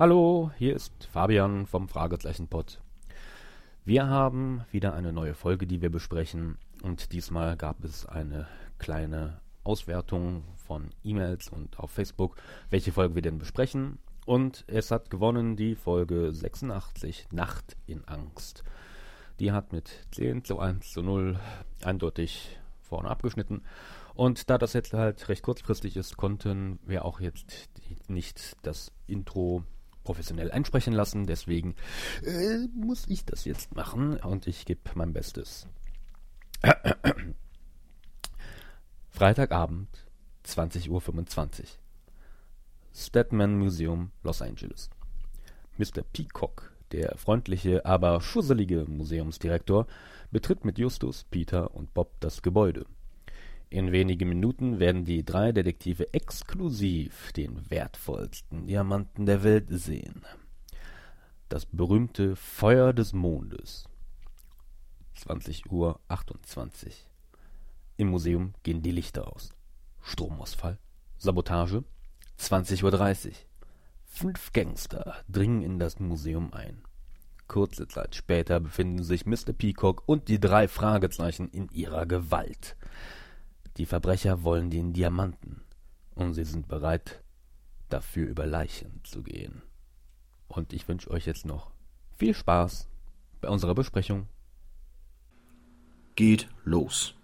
Hallo, hier ist Fabian vom Fragezeichenpod. Wir haben wieder eine neue Folge, die wir besprechen und diesmal gab es eine kleine Auswertung von E-Mails und auf Facebook, welche Folge wir denn besprechen und es hat gewonnen die Folge 86 Nacht in Angst. Die hat mit 10 zu 1 zu 0 eindeutig vorne abgeschnitten und da das jetzt halt recht kurzfristig ist, konnten wir auch jetzt nicht das Intro professionell einsprechen lassen. Deswegen äh, muss ich das jetzt machen und ich gebe mein Bestes. Freitagabend, 20.25 Uhr. Stedman Museum, Los Angeles. Mr. Peacock, der freundliche, aber schusselige Museumsdirektor, betritt mit Justus, Peter und Bob das Gebäude. In wenigen Minuten werden die drei Detektive exklusiv den wertvollsten Diamanten der Welt sehen. Das berühmte Feuer des Mondes. 20 Uhr 28. Im Museum gehen die Lichter aus. Stromausfall. Sabotage. 20.30 Uhr. Fünf Gangster dringen in das Museum ein. Kurze Zeit später befinden sich Mr. Peacock und die drei Fragezeichen in ihrer Gewalt. Die Verbrecher wollen den Diamanten und sie sind bereit, dafür über Leichen zu gehen. Und ich wünsche euch jetzt noch viel Spaß bei unserer Besprechung. Geht los.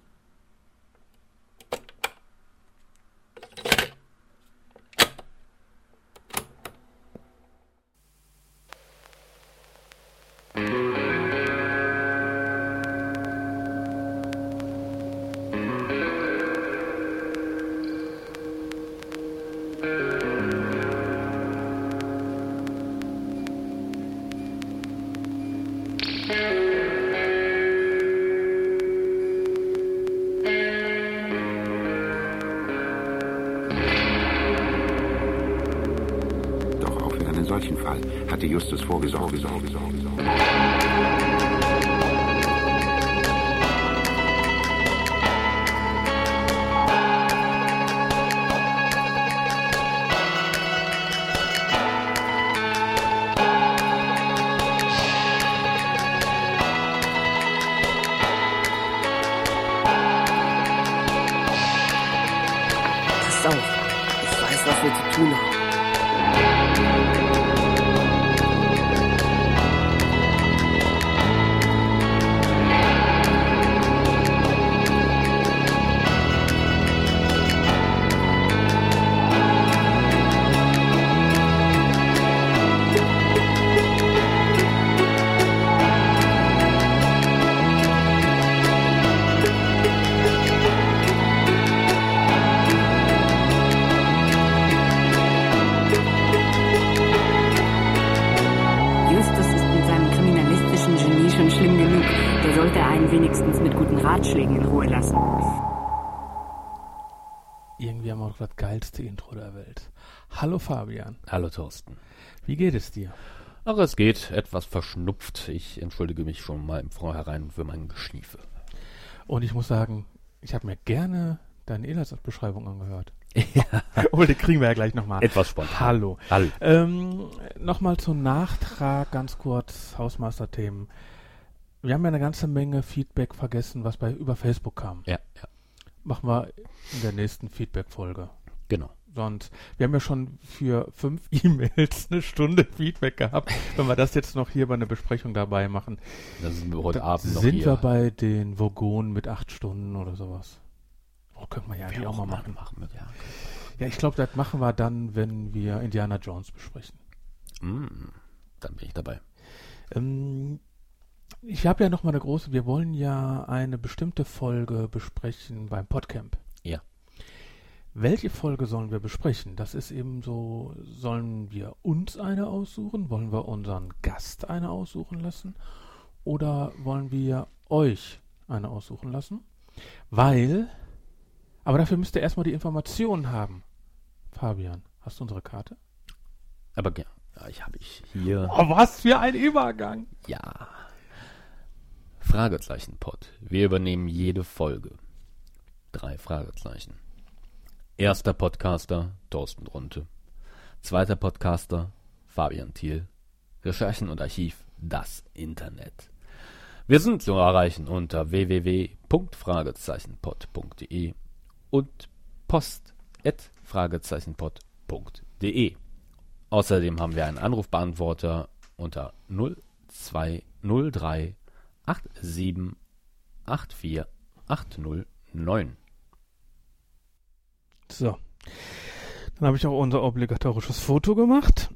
justice for his own, his own, his own, his own. Geilste Intro der Welt. Hallo Fabian, Hallo Thorsten. wie geht es dir? Ach, es geht etwas verschnupft. Ich entschuldige mich schon mal im Vorhinein für mein Geschniefe. Und ich muss sagen, ich habe mir gerne deine Inhaltsbeschreibung angehört. Ja, Aber die kriegen wir ja gleich nochmal. etwas spontan. Hallo. Hallo. Ähm, nochmal zum Nachtrag, ganz kurz, Hausmeisterthemen. Wir haben ja eine ganze Menge Feedback vergessen, was bei über Facebook kam. Ja, ja, Machen wir in der nächsten Feedback-Folge. Genau. Sonst, wir haben ja schon für fünf E-Mails eine Stunde Feedback gehabt. Wenn wir das jetzt noch hier bei einer Besprechung dabei machen, Dann sind wir heute Abend noch sind hier. wir bei den Vogonen mit acht Stunden oder sowas. Oh, können wir ja eigentlich auch mal machen. machen wir, ja. Ja, ich glaube, das machen wir dann, wenn wir Indiana Jones besprechen. Mm, dann bin ich dabei. Ähm, ich habe ja noch mal eine große, wir wollen ja eine bestimmte Folge besprechen beim Podcamp. Welche Folge sollen wir besprechen? Das ist eben so, sollen wir uns eine aussuchen? Wollen wir unseren Gast eine aussuchen lassen? Oder wollen wir euch eine aussuchen lassen? Weil, aber dafür müsst ihr erstmal die Informationen haben. Fabian, hast du unsere Karte? Aber ja, ich habe ich hier. Oh, was für ein Übergang! Ja. Fragezeichen-Pod. Wir übernehmen jede Folge. Drei Fragezeichen. Erster Podcaster, Thorsten Runte. Zweiter Podcaster, Fabian Thiel. Recherchen und Archiv, das Internet. Wir sind zu erreichen unter www.fragezeichenpod.de und post.fragezeichenpod.de. Außerdem haben wir einen Anrufbeantworter unter 0203 87 84 809. So. Dann habe ich auch unser obligatorisches Foto gemacht.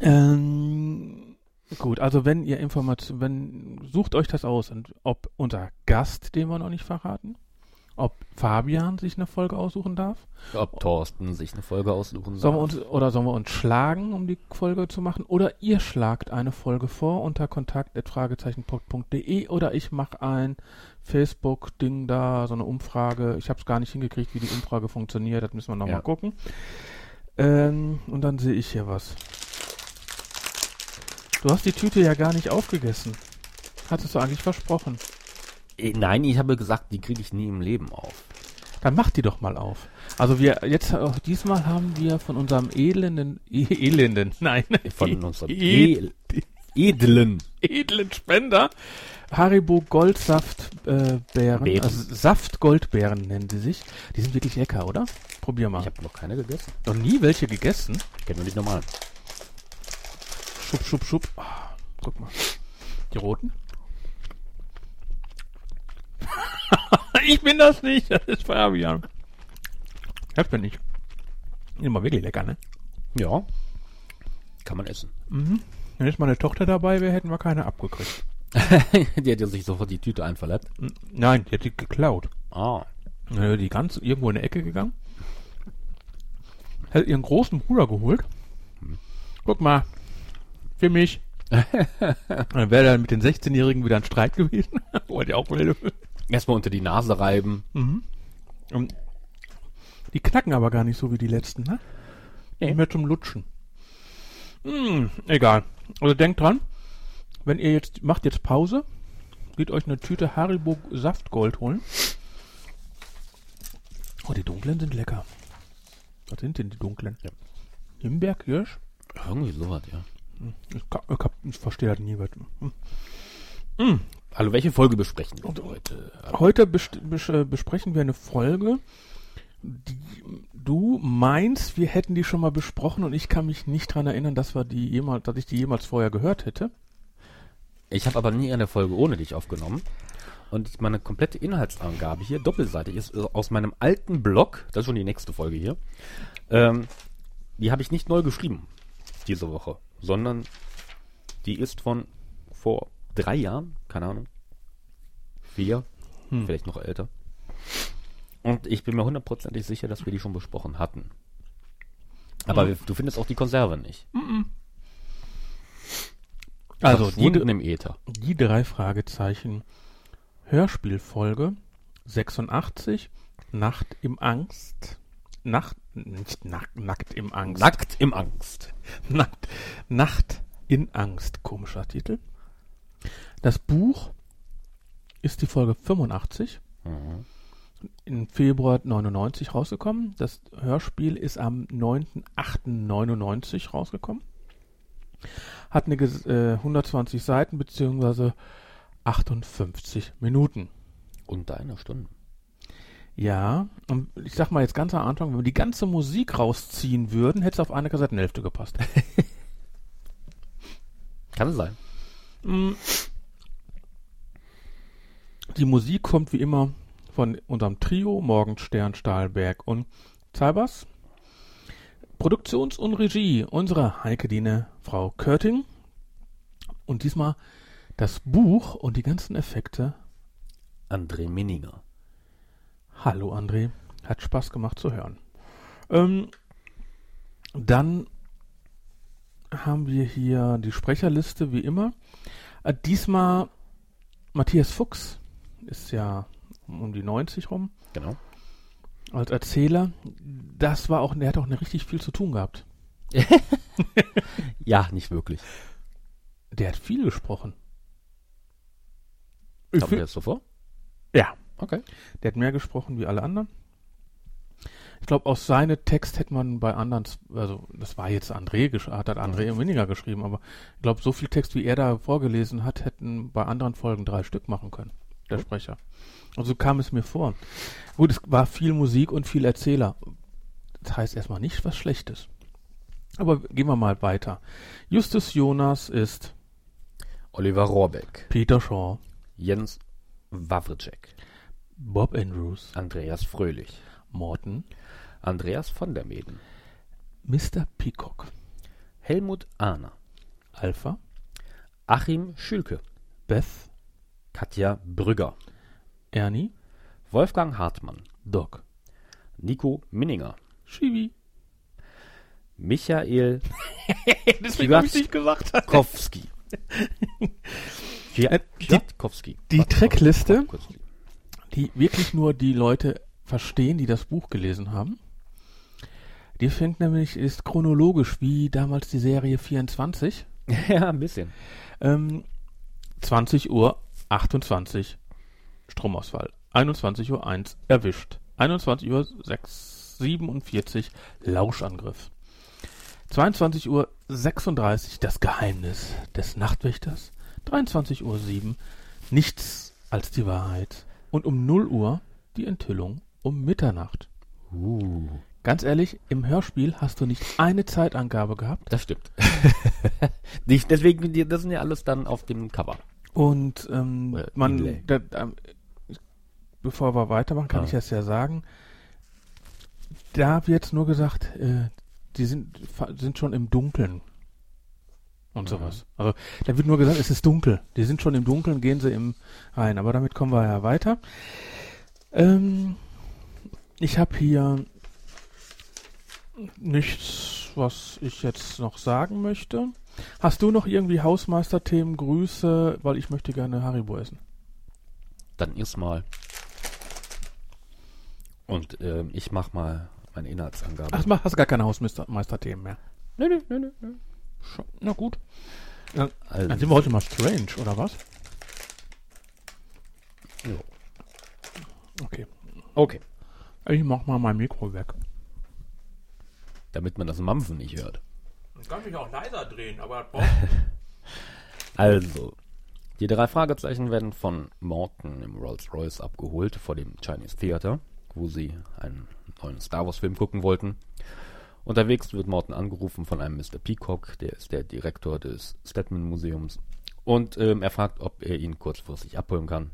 Ähm, gut, also wenn ihr Informationen, wenn, sucht euch das aus, und ob unser Gast, den wir noch nicht verraten, ob Fabian sich eine Folge aussuchen darf, Ob Thorsten sich eine Folge aussuchen sollen wir darf. uns, oder sollen wir uns schlagen, um die Folge zu machen, oder ihr schlagt eine Folge vor unter kontakt.fragezeichenpod.de oder ich mache ein Facebook-Ding da, so eine Umfrage. Ich habe es gar nicht hingekriegt, wie die Umfrage funktioniert, das müssen wir nochmal Ja. gucken. Ähm, und dann sehe ich hier was. Du hast die Tüte ja gar nicht aufgegessen. Hattest du eigentlich versprochen. Äh, Nein, ich habe gesagt, die kriege ich nie im Leben auf. Dann mach die doch mal auf. Also wir, jetzt, auch diesmal haben wir von unserem elenden, e elenden, nein, Von unserem e edlen edlen Spender Haribo Goldsaft äh, also Saft Goldbeeren nennen sie sich. Die sind wirklich lecker, oder? Probier mal. Ich habe noch keine gegessen. noch nie welche gegessen. Ich kenne nur die normalen. Schub, schub, schub. Ah, guck mal. Die roten? ich bin das nicht, das ist Fabian. Das bin ich. Immer wirklich lecker, ne? Ja. Kann man essen. Wenn jetzt meine Tochter dabei wäre, hätten wir keine abgekriegt. die hat ja sich sofort die Tüte einverleibt. Nein, die hat die geklaut. Ah. Dann die ganz irgendwo in eine Ecke gegangen. Hat ihren großen Bruder geholt. Guck mal. Für mich. dann wäre dann mit den 16-Jährigen wieder ein Streit gewesen. Wollte ich auch will. Erstmal unter die Nase reiben. Und die knacken aber gar nicht so wie die letzten, ne? Nee. Mehr zum Lutschen. Hm, egal. Also denkt dran, wenn ihr jetzt, macht jetzt Pause, geht euch eine Tüte Haribo Saftgold holen. Oh, die dunklen sind lecker. Was sind denn die dunklen? Ja. Himbeer, Kirsch? Irgendwie sowas, ja. Ich, ich, ich verstehe das nie. Was. Hm. Also welche Folge besprechen wir heute? Heute best- bes äh, besprechen wir eine Folge, die du meinst, wir hätten die schon mal besprochen und ich kann mich nicht dran erinnern, dass wir die jemals, dass ich die jemals vorher gehört hätte. Ich habe aber nie eine Folge ohne dich aufgenommen. Und meine komplette Inhaltsangabe hier, doppelseitig, ist äh, aus meinem alten Blog, das ist schon die nächste Folge hier, ähm, die habe ich nicht neu geschrieben diese Woche, sondern die ist von vor drei Jahren, keine Ahnung, vier, Hm. vielleicht noch älter. Und ich bin mir hundertprozentig sicher, dass wir die schon besprochen hatten. Aber Hm. wir- du findest auch die Konserve nicht. Also die, im Äther. die drei Fragezeichen Hörspielfolge 86 Nacht im Angst. Nacht, nicht nackt, nackt im Angst. Nackt im Angst. Nacht, Nacht in Angst, komischer Titel. Das Buch ist die Folge 85 Mhm. im Februar 99 rausgekommen. Das Hörspiel ist am 9.8.99 rausgekommen. Hat eine äh, 120 Seiten beziehungsweise 58 Minuten. Unter einer Stunde. Ja, und ich sag mal jetzt ganz am Anfang, wenn wir die ganze Musik rausziehen würden, hätte es auf eine Kassettenhälfte gepasst. Kann sein. Die Musik kommt wie immer von unserem Trio Morgenstern, Stahlberg und Zaibers. Produktions- und Regie unsere Heike Diene, Frau Körting. Und diesmal das Buch und die ganzen Effekte. André Minninger. Hallo André, hat Spaß gemacht zu hören. Ähm, dann haben wir hier die Sprecherliste wie immer. Äh, diesmal Matthias Fuchs ist ja um die 90 rum Genau. als Erzähler. Das war auch, der hat auch nicht richtig viel zu tun gehabt. Ja, nicht wirklich. Der hat viel gesprochen. Ich Kommt find, das so vor? ja, Okay. der hat mehr gesprochen wie alle anderen. Ich glaube, aus seinem Text hätte man bei anderen, also das war jetzt André, hat hat André weniger geschrieben, aber ich glaube, so viel Text, wie er da vorgelesen hat, hätten bei anderen Folgen drei Stück machen können, der Sprecher. Also so kam es mir vor. Gut, es war viel Musik und viel Erzähler. Das heißt erstmal nicht was Schlechtes. Aber gehen wir mal weiter. Justus Jonas ist Oliver Rohrbeck, Peter Shaw, Jens Wawrczyk, Bob Andrews, Andreas Fröhlich, Morton, Andreas von der Meden, Mr. Peacock, Helmut Ahner, Alpha, Achim Schülke, Beth, Katja Brügger, Ernie, Wolfgang Hartmann, Doc, Nico Minninger, Shivi. Michael gesagt. Kowski. Äh, die- die Trackliste-. Die wirklich nur die Leute verstehen, die das Buch gelesen haben. Die fängt nämlich, ist chronologisch wie damals die Serie 24. Ja, ein bisschen. Ähm, 20 Uhr 28 Stromausfall. 21 Uhr 1 erwischt. 21 Uhr 6, 47 Lauschangriff. 22 Uhr 36 das Geheimnis des Nachtwächters. 23 Uhr 7 nichts als die Wahrheit. Und um 0 Uhr die Enthüllung um Mitternacht. Uh, Ganz ehrlich, im Hörspiel hast du nicht eine Zeitangabe gehabt. das stimmt. Nicht, deswegen, das sind ja alles dann auf dem Cover. Und ähm, man, da, ähm, bevor wir weitermachen, kann Ah. ich das ja sagen. Da wird nur gesagt, äh, die sind, sind schon im Dunkeln und sowas. Also da wird nur gesagt, es ist dunkel. Die sind schon im Dunkeln, gehen sie im rein. Aber damit kommen wir ja weiter. Ähm, ich habe hier nichts, was ich jetzt noch sagen möchte. Hast du noch irgendwie Hausmeisterthemen, Grüße, weil ich möchte gerne Haribo essen. Dann erstmal. Und ähm, ich mach mal meine Inhaltsangabe. Ach, hast du gar keine Hausmeisterthemen mehr. nö, nö, nö, nö. Na gut. Dann Also, sind wir heute mal strange, oder was? jo. Okay. Okay. Ich mach mal mein Mikro weg. Damit man das Mampfen nicht hört. Ich kann mich auch leiser drehen, aber Also, die drei Fragezeichen werden von Morton im Rolls-Royce abgeholt vor dem Chinese Theater, wo sie einen neuen Star Wars-Film gucken wollten. Unterwegs wird Morton angerufen von einem Mr. Peacock, der ist der Direktor des Stedman Museums. Und ähm, er fragt, ob er ihn kurzfristig abholen kann.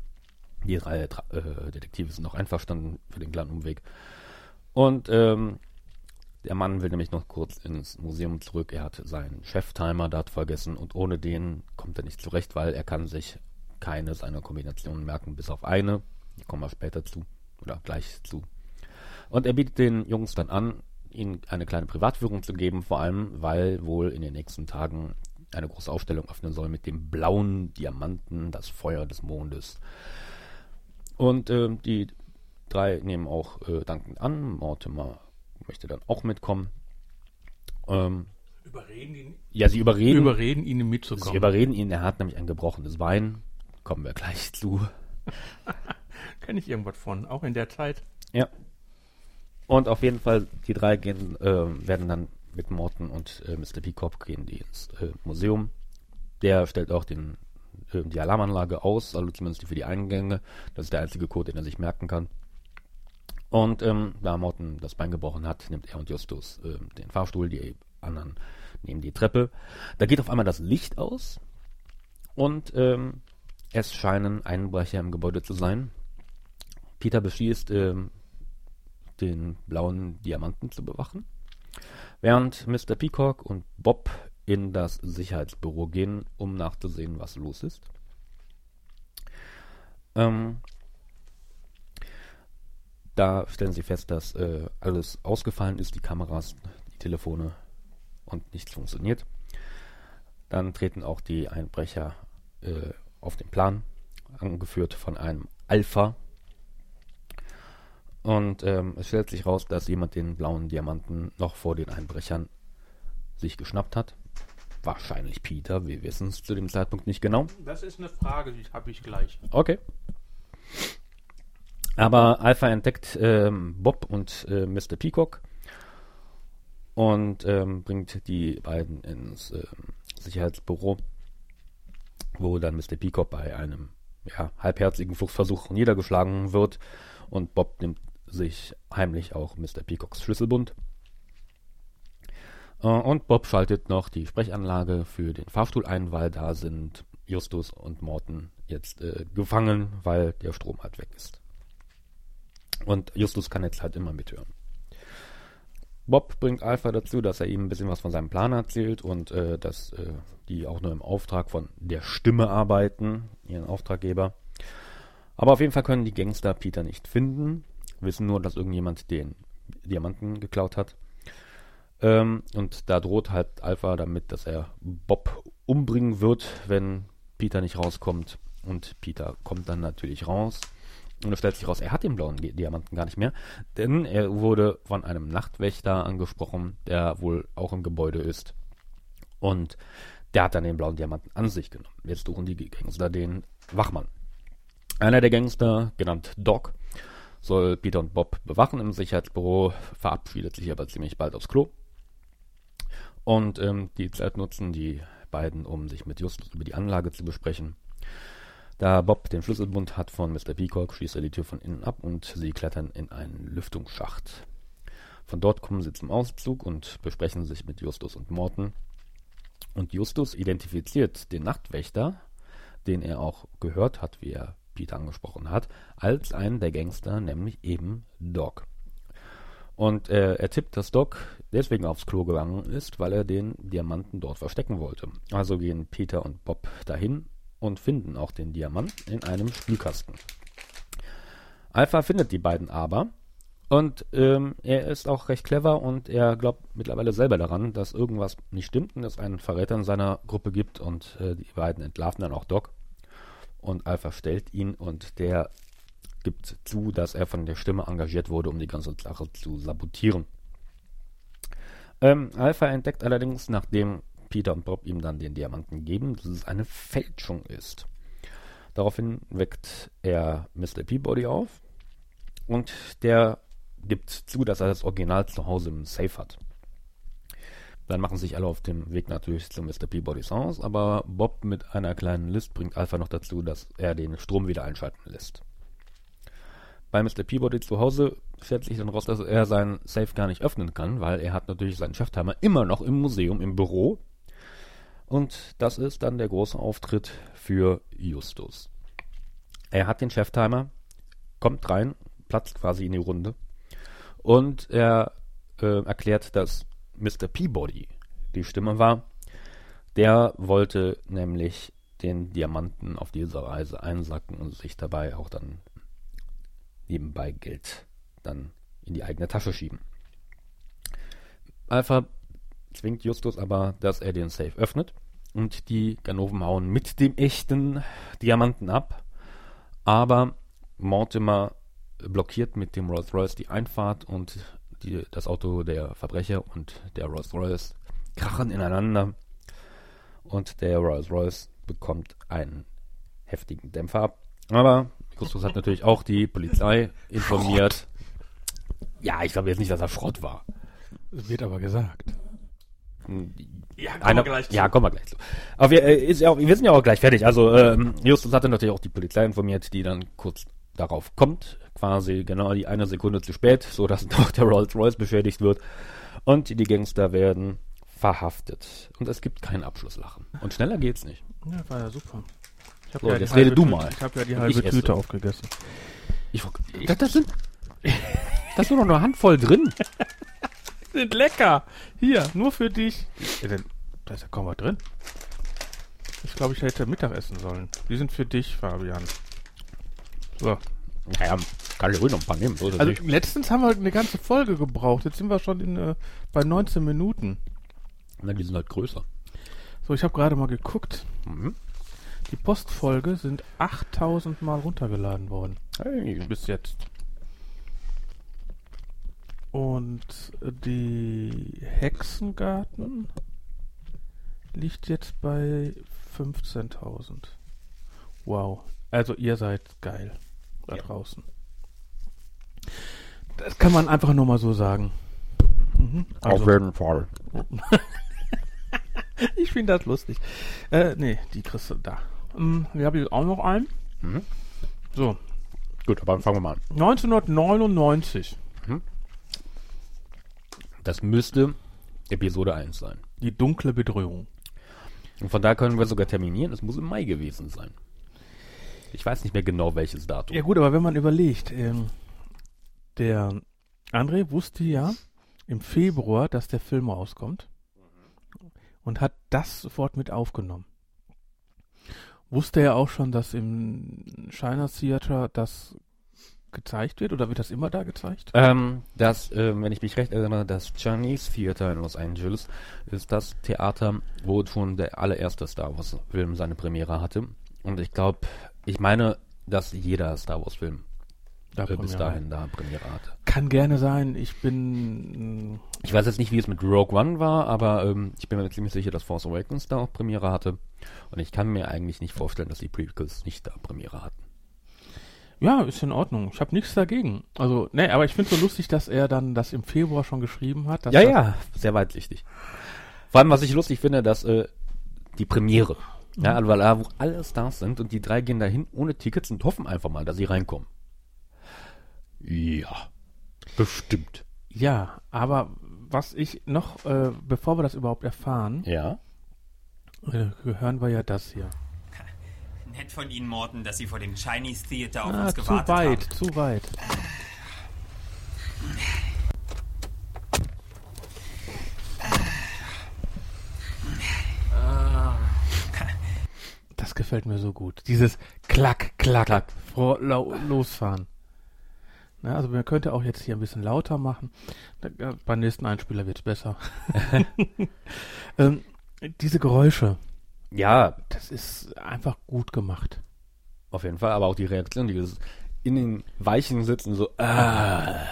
Die drei äh, Detektive sind noch einverstanden für den kleinen Umweg. Und ähm, der Mann will nämlich noch kurz ins Museum zurück. Er hat seinen Chef-Timer dort vergessen und ohne den kommt er nicht zurecht, weil er kann sich keine seiner Kombinationen merken, bis auf eine. Die kommen wir später zu oder gleich zu. Und er bietet den Jungs dann an, ihnen eine kleine Privatführung zu geben, vor allem weil wohl in den nächsten Tagen eine große Ausstellung öffnen soll mit dem blauen Diamanten, das Feuer des Mondes. Und ähm, die drei nehmen auch äh, dankend an. Mortimer möchte dann auch mitkommen. Ähm, Überreden ihn, ja, sie überreden, überreden ihn sie mitzukommen. überreden ihn, er hat nämlich ein gebrochenes Bein. Kommen wir gleich zu. Kenne ich irgendwas von, auch in der Zeit. Ja. Und auf jeden Fall, die drei gehen, äh, werden dann mit Morton und äh, Mr. Peacock gehen die ins äh, Museum. Der stellt auch den, äh, die Alarmanlage aus, also zumindest für die Eingänge. Das ist der einzige Code, den er sich merken kann. Und ähm, da Morton das Bein gebrochen hat, nimmt er und Justus äh, den Fahrstuhl, die anderen nehmen die Treppe. Da geht auf einmal das Licht aus und ähm, es scheinen Einbrecher im Gebäude zu sein. Peter beschließt, ähm, den blauen Diamanten zu bewachen, während Mr. Peacock und Bob in das Sicherheitsbüro gehen, um nachzusehen, was los ist. Ähm, da stellen sie fest, dass äh, alles ausgefallen ist, die Kameras, die Telefone und nichts funktioniert. Dann treten auch die Einbrecher äh, auf den Plan, angeführt von einem Alpha. Und ähm, es stellt sich raus, dass jemand den blauen Diamanten noch vor den Einbrechern sich geschnappt hat. Wahrscheinlich Peter, wir wissen es zu dem Zeitpunkt nicht genau. Das ist eine Frage, die habe ich gleich. Okay. Aber Alpha entdeckt ähm, Bob und äh, Mr. Peacock und ähm, bringt die beiden ins ähm, Sicherheitsbüro, wo dann Mr. Peacock bei einem ja, halbherzigen Fluchtversuch niedergeschlagen wird und Bob nimmt sich heimlich auch Mr. Peacocks Schlüsselbund. Äh, und Bob schaltet noch die Sprechanlage für den Fahrstuhl ein, weil da sind Justus und Morton jetzt äh, gefangen, weil der Strom halt weg ist. Und Justus kann jetzt halt immer mithören. Bob bringt Alpha dazu, dass er ihm ein bisschen was von seinem Plan erzählt und äh, dass äh, die auch nur im Auftrag von der Stimme arbeiten, ihren Auftraggeber. Aber auf jeden Fall können die Gangster Peter nicht finden, wissen nur, dass irgendjemand den Diamanten geklaut hat. Ähm, und da droht halt Alpha damit, dass er Bob umbringen wird, wenn Peter nicht rauskommt. Und Peter kommt dann natürlich raus. Und es stellt sich raus, er hat den blauen Diamanten gar nicht mehr, denn er wurde von einem Nachtwächter angesprochen, der wohl auch im Gebäude ist. Und der hat dann den blauen Diamanten an sich genommen. Jetzt suchen die Gangster den Wachmann. Einer der Gangster, genannt Doc, soll Peter und Bob bewachen im Sicherheitsbüro, verabschiedet sich aber ziemlich bald aufs Klo. Und ähm, die Zeit nutzen die beiden, um sich mit Justus über die Anlage zu besprechen. Da Bob den Schlüsselbund hat von Mr. Peacock, schießt er die Tür von innen ab und sie klettern in einen Lüftungsschacht. Von dort kommen sie zum Auszug und besprechen sich mit Justus und Morton. Und Justus identifiziert den Nachtwächter, den er auch gehört hat, wie er Peter angesprochen hat, als einen der Gangster, nämlich eben Doc. Und äh, er tippt, dass Doc deswegen aufs Klo gegangen ist, weil er den Diamanten dort verstecken wollte. Also gehen Peter und Bob dahin und finden auch den Diamant in einem Spülkasten. Alpha findet die beiden aber und ähm, er ist auch recht clever und er glaubt mittlerweile selber daran, dass irgendwas nicht stimmt und es einen Verräter in seiner Gruppe gibt und äh, die beiden entlarven dann auch Doc und Alpha stellt ihn und der gibt zu, dass er von der Stimme engagiert wurde, um die ganze Sache zu sabotieren. Ähm, Alpha entdeckt allerdings, nachdem Peter und Bob ihm dann den Diamanten geben, dass es eine Fälschung ist. Daraufhin weckt er Mr. Peabody auf und der gibt zu, dass er das Original zu Hause im Safe hat. Dann machen sich alle auf dem Weg natürlich zu Mr. Peabodys Haus, aber Bob mit einer kleinen List bringt Alpha noch dazu, dass er den Strom wieder einschalten lässt. Bei Mr. Peabody zu Hause stellt sich dann raus, dass er seinen Safe gar nicht öffnen kann, weil er hat natürlich seinen Cheftimer immer noch im Museum, im Büro. Und das ist dann der große Auftritt für Justus. Er hat den Cheftimer, kommt rein, platzt quasi in die Runde und er äh, erklärt, dass Mr. Peabody die Stimme war. Der wollte nämlich den Diamanten auf diese Reise einsacken und sich dabei auch dann nebenbei Geld dann in die eigene Tasche schieben. Alpha zwingt Justus aber, dass er den Safe öffnet und die Ganoven hauen mit dem echten Diamanten ab, aber Mortimer blockiert mit dem Rolls Royce die Einfahrt und die, das Auto der Verbrecher und der Rolls Royce krachen ineinander und der Rolls Royce bekommt einen heftigen Dämpfer ab. Aber Justus hat natürlich auch die Polizei informiert. Schrott. Ja, ich glaube jetzt nicht, dass er Schrott war. Das wird aber gesagt. Ja, kommen Einer, wir gleich zu. Ja, kommen wir gleich zu. Aber wir, äh, ist ja auch, wir sind ja auch gleich fertig. Also ähm, Justus hatte natürlich auch die Polizei informiert, die dann kurz darauf kommt, quasi genau die eine Sekunde zu spät, so dass doch der Rolls Royce beschädigt wird und die Gangster werden verhaftet und es gibt kein Abschlusslachen und schneller geht's nicht. Ja, war ja super. Ich so, ja jetzt rede du mal. Ich habe ja die halbe ich Tüte esse. aufgegessen. Ich, ich, das, das sind das ist nur noch eine Handvoll drin. sind lecker. Hier, nur für dich. Da ist ja kaum was drin. Ich glaube, ich hätte Mittag essen sollen. Die sind für dich, Fabian. So. Naja, kann ich ruhig noch ein paar nehmen. So also nicht. letztens haben wir eine ganze Folge gebraucht. Jetzt sind wir schon in, äh, bei 19 Minuten. Na, die sind halt größer. So, ich habe gerade mal geguckt. Mhm. Die Postfolge sind 8000 Mal runtergeladen worden. Hey. Bis jetzt. Und die Hexengarten liegt jetzt bei 15.000. Wow. Also ihr seid geil da ja. draußen. Das kann man einfach nur mal so sagen. Mhm. Also, jeden Fall. ich finde das lustig. Äh, nee, die kriegst du da. Hm, hier habe ich auch noch einen. Mhm. So, Gut, aber dann fangen wir mal an. 1999. Das müsste Episode 1 sein. Die dunkle Bedrohung. Und von da können wir sogar terminieren. Es muss im Mai gewesen sein. Ich weiß nicht mehr genau, welches Datum. Ja gut, aber wenn man überlegt, ähm, der André wusste ja im Februar, dass der Film rauskommt und hat das sofort mit aufgenommen. Wusste er auch schon, dass im China Theater das gezeigt wird oder wird das immer da gezeigt? Ähm, das, ähm, wenn ich mich recht erinnere, das Chinese Theater in Los Angeles ist das Theater, wo schon der allererste Star Wars Film seine Premiere hatte. Und ich glaube, ich meine, dass jeder Star Wars Film Da äh, bis dahin da Premiere hatte. Kann gerne sein. Ich bin Ich weiß jetzt nicht, wie es mit Rogue One war, aber ähm, ich bin mir ziemlich sicher, dass Force Awakens da auch Premiere hatte. Und ich kann mir eigentlich nicht vorstellen, dass die Prequels nicht da Premiere hatten. Ja, ist in Ordnung. Ich habe nichts dagegen. Also, ne, aber ich finde so lustig, dass er dann das im Februar schon geschrieben hat. Ja, ja, sehr weitsichtig. Vor allem, was ich lustig finde, dass äh, die Premiere, ja, also, weil da, wo alle Stars sind und die drei gehen dahin ohne Tickets und hoffen einfach mal, dass sie reinkommen. Ja, bestimmt. Ja, aber was ich noch, äh, bevor wir das überhaupt erfahren, Ja. äh, hören wir ja das hier. Nett von Ihnen, Morten, dass Sie vor dem Chinese Theater auf Ah, uns zu gewartet weit, haben. zu weit. Das gefällt mir so gut. Dieses Klack, Klack, Klack. Vor, lau, losfahren. Na, also man könnte auch jetzt hier ein bisschen lauter machen. Ja, beim nächsten Einspieler wird's besser. ähm, diese Geräusche, Ja, das ist einfach gut gemacht. auf jeden Fall, aber auch die Reaktion, die in den Weichen sitzen, so, ah.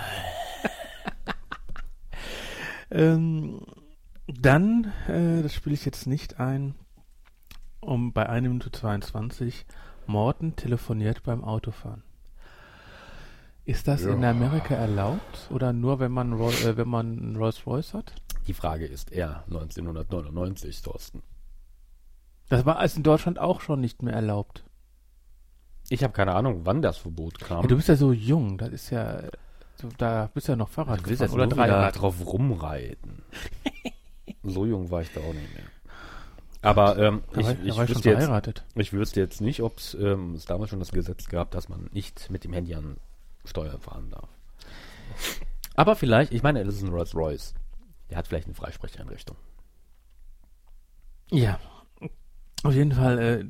Ähm, dann, äh, das spiele ich jetzt nicht ein, um bei 1 Minute 22, Morten telefoniert beim Autofahren. Ist das in Ja. Amerika erlaubt oder nur wenn man Roy, äh, wenn man einen Rolls Royce hat? Die Frage ist eher 1999, Thorsten. Das war es in Deutschland auch schon nicht mehr erlaubt. Ich habe keine Ahnung, wann das Verbot kam. Ja, du bist ja so jung, das ist ja, du, da bist ja noch Fahrrad Du willst jetzt oder wieder Dreirad. drauf rumreiten. so jung war ich da auch nicht mehr. Aber ähm, ich, wüsste jetzt, verheiratet. ich wüsste jetzt nicht, ob es ähm, es damals schon das Gesetz gab, dass man nicht mit dem Handy an Steuer fahren darf. Aber vielleicht, ich meine, das ist ein Rolls Royce. Der hat vielleicht eine Freisprecheinrichtung. Ja, auf jeden Fall, äh,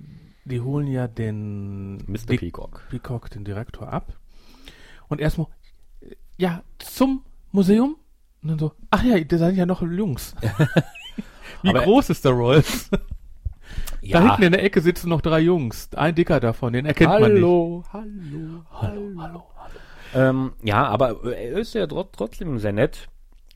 die holen ja den Mr. Peacock. Peacock den Direktor ab. Und erstmal, ja, zum Museum. Und dann so, ach ja, da sind ja noch Jungs. Wie Aber- groß ist der Rolls? Da hinten in der Ecke sitzen noch drei Jungs. Ein dicker davon, den erkennt man nicht. hallo, hallo, Hallo, hallo, hallo. Ähm, ja, aber er ist ja tro trotzdem sehr nett.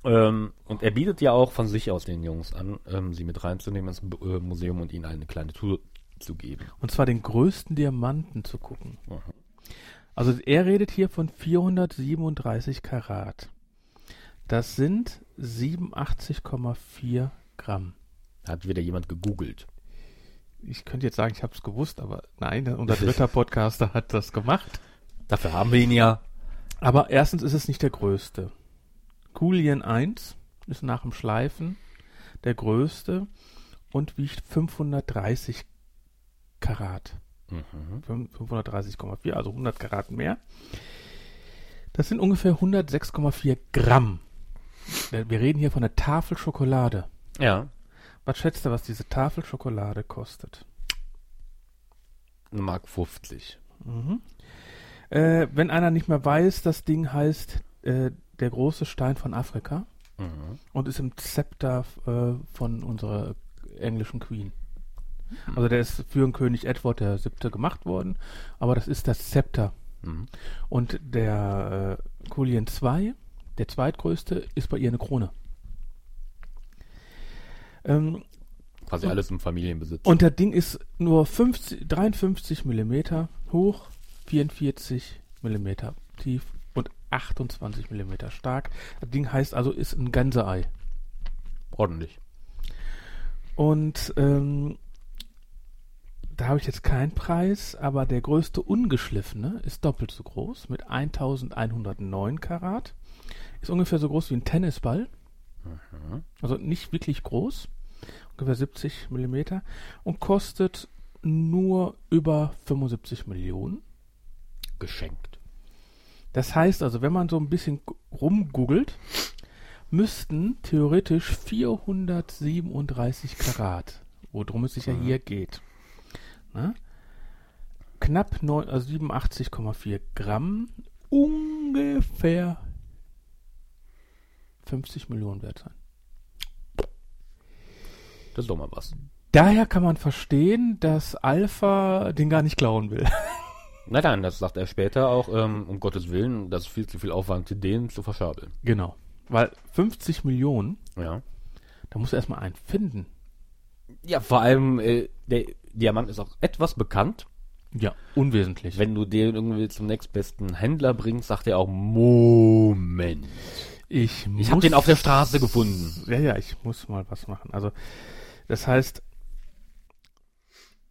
Ähm, und er bietet ja auch von sich aus den Jungs an, ähm, sie mit reinzunehmen ins äh, Museum und ihnen eine kleine Tour zu geben. Und zwar den größten Diamanten zu gucken. Mhm. Also er redet hier von 437 Karat. Das sind 87,4 Gramm. Hat wieder jemand gegoogelt. Ich könnte jetzt sagen, ich habe es gewusst, aber nein, unser dritter Podcaster hat das gemacht. Dafür haben wir ihn ja. Aber erstens ist es nicht der größte. Coolien 1 ist nach dem Schleifen der größte und wiegt 530 Karat. Mhm. Fün- 530,4, also 100 Karat mehr. Das sind ungefähr 106,4 Gramm. Wir reden hier von einer Tafel Schokolade. Ja, Was schätzt du, was diese Tafel Schokolade kostet? Mark 50. Mhm. Äh, wenn einer nicht mehr weiß, das Ding heißt äh, der große Stein von Afrika Mhm. und ist im Zepter äh, von unserer englischen Queen. Also der ist für den König Edward der Siebte gemacht worden, aber das ist das Zepter. Mhm. Und der äh, Kulien 2, der zweitgrößte, ist bei ihr eine Krone. Ähm, Quasi alles im Familienbesitz. und das Ding ist nur 50, 53 Millimeter hoch, 44 Millimeter tief und 28 mm stark. Das Ding heißt also, ist ein Gänseei. Ordentlich. Und ähm, da habe ich jetzt keinen Preis, aber der größte ungeschliffene ist doppelt so groß mit 1109 Karat. Ist ungefähr so groß wie ein Tennisball. Also nicht wirklich groß. Ungefähr 70 Millimeter. Und kostet nur über 75 Millionen. Geschenkt. Das heißt also, wenn man so ein bisschen rumgoogelt, müssten theoretisch 437 Karat, worum es sich ja hier geht, ne? knapp neun- also 87,4 Gramm, ungefähr 50 Millionen wert sein. Das ist doch mal was. Daher kann man verstehen, dass Alpha den gar nicht klauen will. Nein, nein, das sagt er später auch, ähm, um Gottes Willen, das ist viel zu viel Aufwand, den zu verschabeln. genau. Weil 50 Millionen, Ja. da muss er erstmal einen finden. Ja, vor allem, äh, der Diamant ist auch etwas bekannt. Ja, unwesentlich. Wenn du den irgendwie zum nächstbesten Händler bringst, sagt er auch, Moment. ich Ich habe muss- den auf der Straße gefunden. Ja, ja, ich muss mal was machen. Also, das heißt,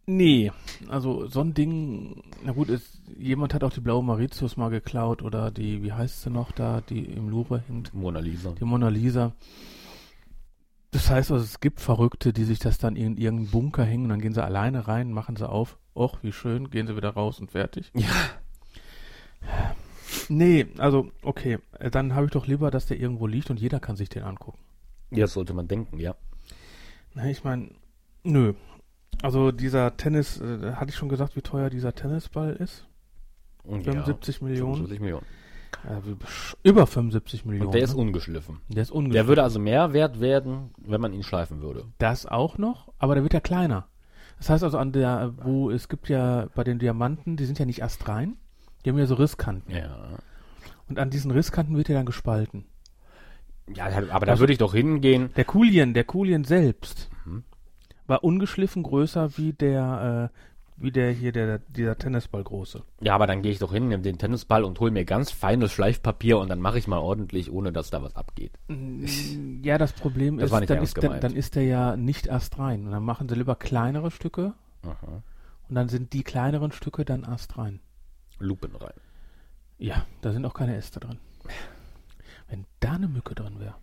nee, also so ein Ding, na gut, ist, jemand hat auch die blaue Mauritius mal geklaut oder die, wie heißt sie noch da, die im Louvre hängt, Mona Lisa. die Mona Lisa. Das heißt also, es gibt Verrückte, die sich das dann in irgendeinen Bunker hängen und dann gehen sie alleine rein, machen sie auf, och, wie schön, gehen sie wieder raus und fertig. Ja. Nee, also, okay, dann habe ich doch lieber, dass der irgendwo liegt und jeder kann sich den angucken. Ja, das sollte man denken, ja. Na, ich meine, nö. Also dieser Tennis, äh, hatte ich schon gesagt, wie teuer dieser Tennisball ist? 75 Millionen? 75 Millionen. Ja, besch- über 75 Millionen. Und der ist ne? ungeschliffen. der ist Der ungefähr. würde also mehr wert werden, wenn man ihn schleifen würde. das auch noch, aber der wird ja kleiner. Das heißt also an der, wo es gibt ja bei den Diamanten, die sind ja nicht astrein, die haben ja so Risskanten. Ja. Und an diesen Risskanten wird er dann gespalten. Ja, aber da Also- würde ich doch hingehen. Der Kulien, der Kulien selbst Mhm. war ungeschliffen größer wie der, äh, wie der hier, der, dieser Tennisball große. Ja, aber dann gehe ich doch hin, nehme den Tennisball und hol mir ganz feines Schleifpapier und dann mache ich mal ordentlich, ohne dass da was abgeht. Ja, das Problem Das ist, dann ist, gemeint. dann ist der ja nicht astrein. Und dann machen sie lieber kleinere Stücke Aha. und dann sind die kleineren Stücke dann astrein. Lupen rein. Ja, da sind auch keine Äste drin. Wenn da eine Mücke drin wäre,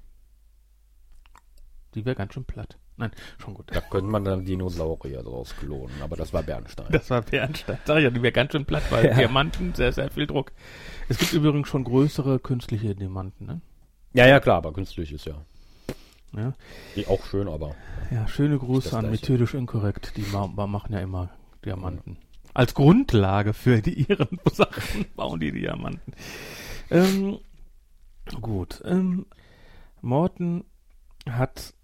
die wäre ganz schön platt. Nein, schon gut. Da könnte man dann Dinosaurier draus klonen, aber das war Bernstein. Das war Bernstein. Sag ich ja, die wäre ganz schön platt, weil Diamanten, sehr, sehr viel Druck. Es gibt übrigens schon größere künstliche Diamanten, ne? ja, ja, klar, aber künstlich ist ja. Ja, Die auch schön, aber. ja schöne Grüße an. Methodisch Inkorrekt. Die ma ma- machen ja immer Diamanten. Als Grundlage für die ihren Sachen bauen die Diamanten. Ähm, gut. Ähm, Morten hat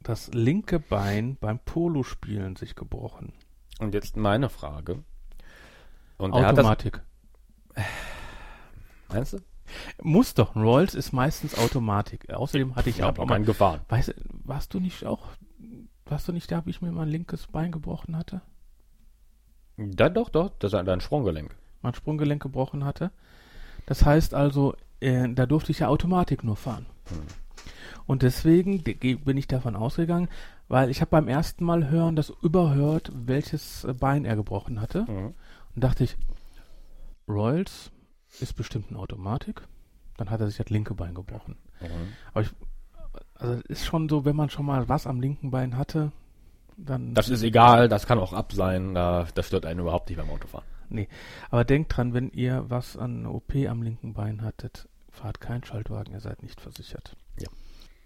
das linke Bein beim Polospielen sich gebrochen. Und jetzt meine Frage. Und er hat das, Automatik. meinst du? Muss doch. Rolls ist meistens Automatik. Außerdem hatte ich Ich auch mal, gefahren. weißt, warst du nicht auch, warst du nicht da, wie ich mir mein linkes Bein gebrochen hatte? Da, doch, doch, das ist dein Sprunggelenk. mein Sprunggelenk gebrochen hatte. Das heißt also, äh, da durfte ich ja Automatik nur fahren. Und deswegen de- ge- bin ich davon ausgegangen, weil ich habe beim ersten Mal hören das überhört, welches Bein er gebrochen hatte. Mhm. Und dachte ich, Royals ist bestimmt eine Automatik. Dann hat er sich das linke Bein gebrochen. Mhm. Aber ich, also es ist schon so, wenn man schon mal was am linken Bein hatte, dann Das ist egal, das kann auch ab sein, da, das stört einen überhaupt nicht beim Autofahren. Nee, aber denkt dran, wenn ihr was an OP am linken Bein hattet, fahrt kein Schaltwagen, ihr seid nicht versichert. Ja.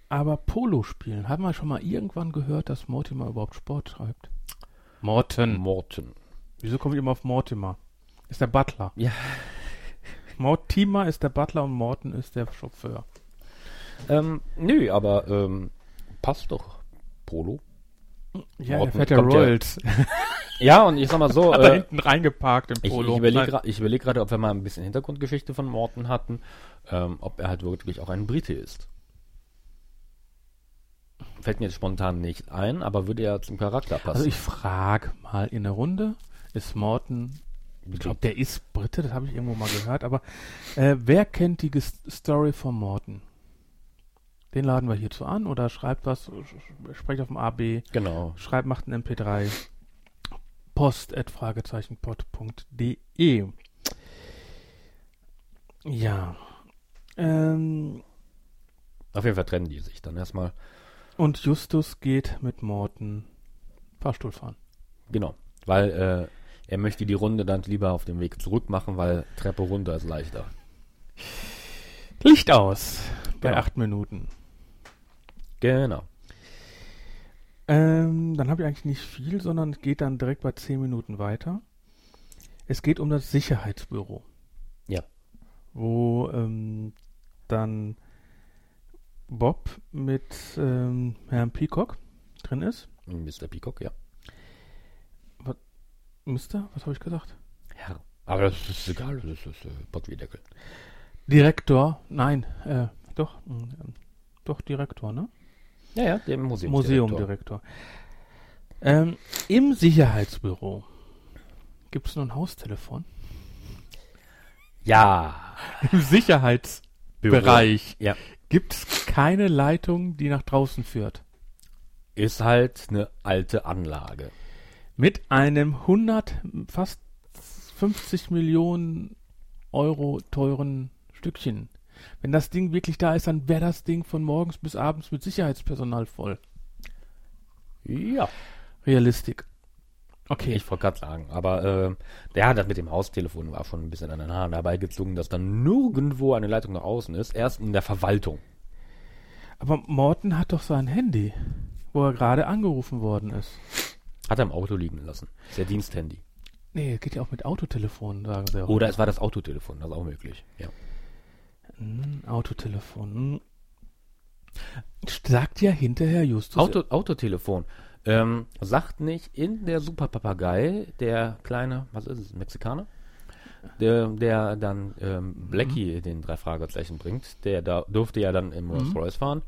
Aber Polo spielen, haben wir schon mal irgendwann gehört, dass Mortimer überhaupt Sport treibt? Morten. Morten. Wieso komme ich immer auf Mortimer? Ist der Butler. Ja. Mortimer ist der Butler und Morten ist der Chauffeur. Ähm, nö, aber ähm, passt doch. Polo. Ja, Morten er fährt ja Royals. Ja, und ich sag mal so, Hat äh, hinten reingeparkt im Polo. ich überlege ich überleg gerade, ob wir mal ein bisschen Hintergrundgeschichte von Morten hatten, ähm, ob er halt wirklich auch ein Brite ist. Fällt mir jetzt spontan nicht ein, aber würde ja zum Charakter passen. Also ich frage mal in der Runde, ist Morten Ich glaube, der ist Brite, das habe ich irgendwo mal gehört. Aber äh, wer kennt die Ges Story von Morton? Den laden wir hierzu an oder schreibt was, sprecht auf dem AB, Genau. schreibt, macht ein MP3. Post at fragezeichenpod.de. Ja. Ähm, Auf jeden Fall trennen die sich dann erstmal. und Justus geht mit Morton Fahrstuhl fahren. Genau. Weil äh, er möchte die Runde dann lieber auf dem Weg zurück machen, weil Treppe runter ist leichter. Licht aus bei Genau. acht Minuten. Genau. Ähm, dann habe ich eigentlich nicht viel, sondern es geht dann direkt bei 10 Minuten weiter. Es geht um das Sicherheitsbüro. Ja. Wo ähm, dann Bob mit ähm, Herrn Peacock drin ist. Mr. Peacock, ja. Mister, was habe ich gesagt? Ja. Aber das ist egal, das ist äh, Pottwiedeckel. Direktor, nein, äh, doch, ähm, doch Direktor, ne? Ja, ja, der Museum. Museumdirektor. Ähm, Im Sicherheitsbüro gibt es nur ein Haustelefon. Ja. Im Sicherheitsbereich Ja. gibt es keine Leitung, die nach draußen führt. Ist halt eine alte Anlage. Mit einem 100, fast 50 Millionen Euro teuren Stückchen. Wenn das Ding wirklich da ist, dann wäre das Ding von morgens bis abends mit Sicherheitspersonal voll. Ja. Realistik. Okay. Ich wollte gerade sagen, aber äh, ja, das mit dem Haustelefon war schon ein bisschen an den Haaren dabei gezogen, dass dann nirgendwo eine Leitung nach außen ist, erst in der Verwaltung. Aber Morten hat doch sein Handy, wo er gerade angerufen worden ist. Hat er im Auto liegen lassen. Ist ja Diensthandy. Nee, geht ja auch mit Autotelefon, sagen sie auch. Oder es war das Autotelefon, das ist auch möglich. Ja. Hm, Autotelefon. Sagt ja hinterher Justus. Auto, Autotelefon. Ähm, sagt nicht in der Superpapagei, der kleine, was ist es, Mexikaner? Der, der dann ähm, Blackie den drei Fragezeichen bringt, der da durfte ja dann im Rolls Royce fahren.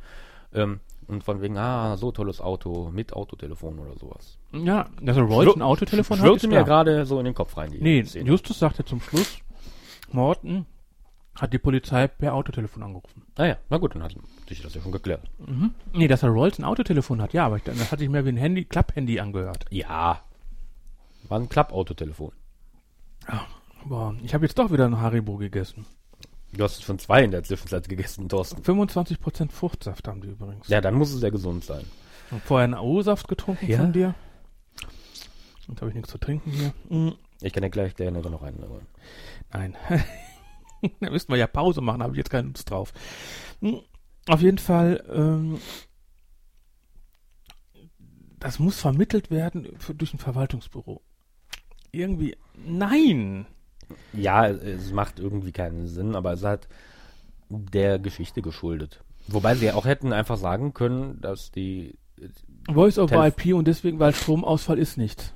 Ähm, und von wegen, ah, so tolles Auto mit Autotelefon oder sowas. Ja, dass er Rolls ein Autotelefon hat. Schwirrte mir gerade so in den Kopf rein. Die Nee, Szene. Justus sagte zum Schluss, Morten hat die Polizei per Autotelefon angerufen. Ah ja, na gut, dann hat sich das ja schon geklärt. Nee, dass er Rolls ein Autotelefon hat, ja, aber ich, das hat sich mehr wie ein Handy, Klapp-Handy angehört. Ja. War ein Klappautotelefon. Boah, ich habe jetzt doch wieder ein Haribo gegessen. Du hast schon zwei in der Zwischenzeit gegessen, Thorsten. 25% Fruchtsaft haben die übrigens. Ja, dann muss es ja gesund sein. Und vorher einen O-Saft getrunken Ja. von dir. Jetzt habe ich nichts zu trinken hier. Mm, Ich kann ja gleich gerne noch einen holen. Nein. da müssten wir ja Pause machen, habe ich jetzt keine Lust drauf. Mm, Auf jeden Fall, ähm, das muss vermittelt werden für, durch ein Verwaltungsbüro. Irgendwie, nein! Ja, es macht irgendwie keinen Sinn, aber es halt der Geschichte geschuldet. Wobei sie ja auch hätten einfach sagen können, dass die, Voice over Telef- IP und deswegen, weil Stromausfall ist nicht.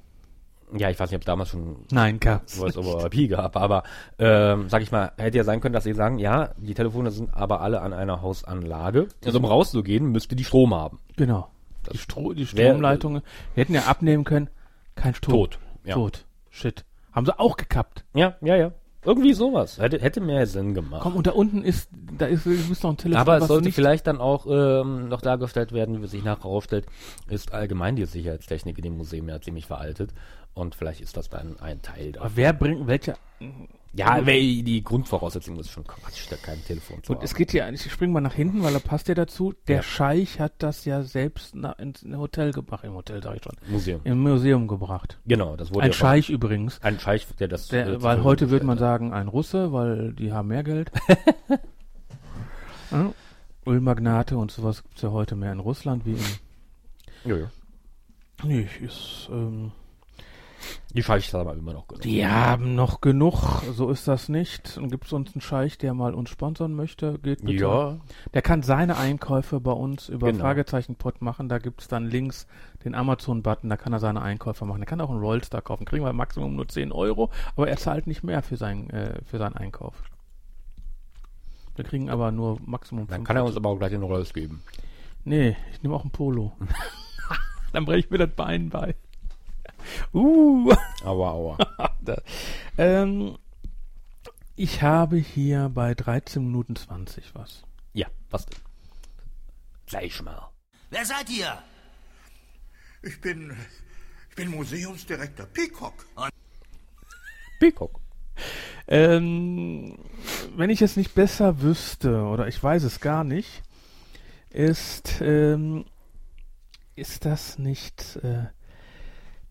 Ja, ich weiß nicht, ob damals schon Nein, gab's. Voice over IP gab, aber ähm, sag ich mal, hätte ja sein können, dass sie sagen, ja, die Telefone sind aber alle an einer Hausanlage. Also um rauszugehen, müsste die Strom haben. Genau. Die, Das Stro die Stromleitungen, wir hätten ja abnehmen können, kein Strom. Tot. Ja. Tot. Shit. Haben sie auch gekappt. Ja, ja, ja. Irgendwie sowas. Hätte, hätte mehr Sinn gemacht. Komm, und da unten ist, da ist, ist noch ein Telefon. Aber es was sollte nicht- vielleicht dann auch ähm, noch dargestellt werden, wie sich nachher herausstellt, ist allgemein die Sicherheitstechnik in dem Museum ja ziemlich veraltet. Und vielleicht ist das dann ein Teil davon. Aber wer bringt, welcher, Ja, die Grundvoraussetzung ist schon Quatsch, da kein Telefon zu und es haben. geht ja, ich spring mal nach hinten, weil da passt ja dazu, der Ja. Scheich hat das ja selbst na, ins Hotel gebracht, im Hotel sag ich schon, Museum. im Museum gebracht. Genau, das wurde Ein ja von- Scheich übrigens. Ein Scheich, der das. Der, äh, zur weil Verfügung heute würde man gestellt sagen, ein Russe, weil die haben mehr Geld. ja, Ölmagnate und sowas gibt's ja heute mehr in Russland wie in. hat. Ja, ja. Nee, ist, ähm, Die Scheichs haben immer noch genug. die haben noch genug, so ist das nicht. Und gibt es uns einen Scheich, der mal uns sponsern möchte, geht bitte. Ja, Der kann seine Einkäufe bei uns über Genau. Fragezeichenpot machen. Da gibt's dann links den Amazon-Button, da kann er seine Einkäufe machen. Er kann auch einen Rollstar kaufen. Kriegen wir Maximum nur 10 Euro, aber er zahlt nicht mehr für, sein, äh, für seinen Einkauf. Wir kriegen aber nur Maximum dann 5 kann er uns aber auch gleich den Rolls geben. Nee, ich nehme auch ein Polo. dann breche ich mir das Bein bei. Uh. Aua, aua. Da- Ähm, ich habe hier bei 13 Minuten 20 was. Ja, was denn? Gleich mal. Wer seid ihr? Ich bin. Ich bin Museumsdirektor Peacock. Peacock. Ähm, wenn ich es nicht besser wüsste, oder ich weiß es gar nicht, ist, ähm, ist das nicht äh,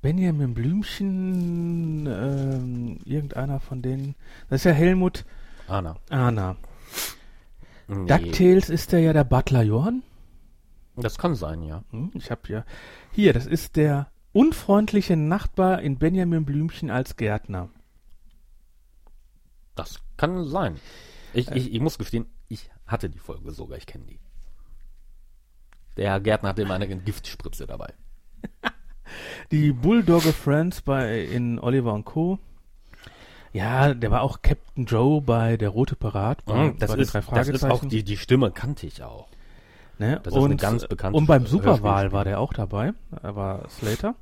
Benjamin Blümchen, ähm, irgendeiner von denen? Das ist ja Helmut Anna. Ahner. Nee, DuckTales ist der ja der Butler Johann. Das kann sein, ja. Hm, Ich habe ja. Hier, das ist der unfreundliche Nachbar in Benjamin Blümchen als Gärtner. Das kann sein. Ich, Äh. ich, ich muss gestehen, ich hatte die Folge sogar, ich kenne die. Der Gärtner hatte immer eine Giftspritze dabei. Die Bulldogge Friends bei in Oliver und Co. Ja, der war auch Captain Joe bei Der Rote Pirat. Bei, Mhm, das, bei ist, das ist auch die, die Stimme kannte ich auch. ne? das ist eine und, ganz bekannte Und beim Superwahl war der auch dabei. Er war Slater.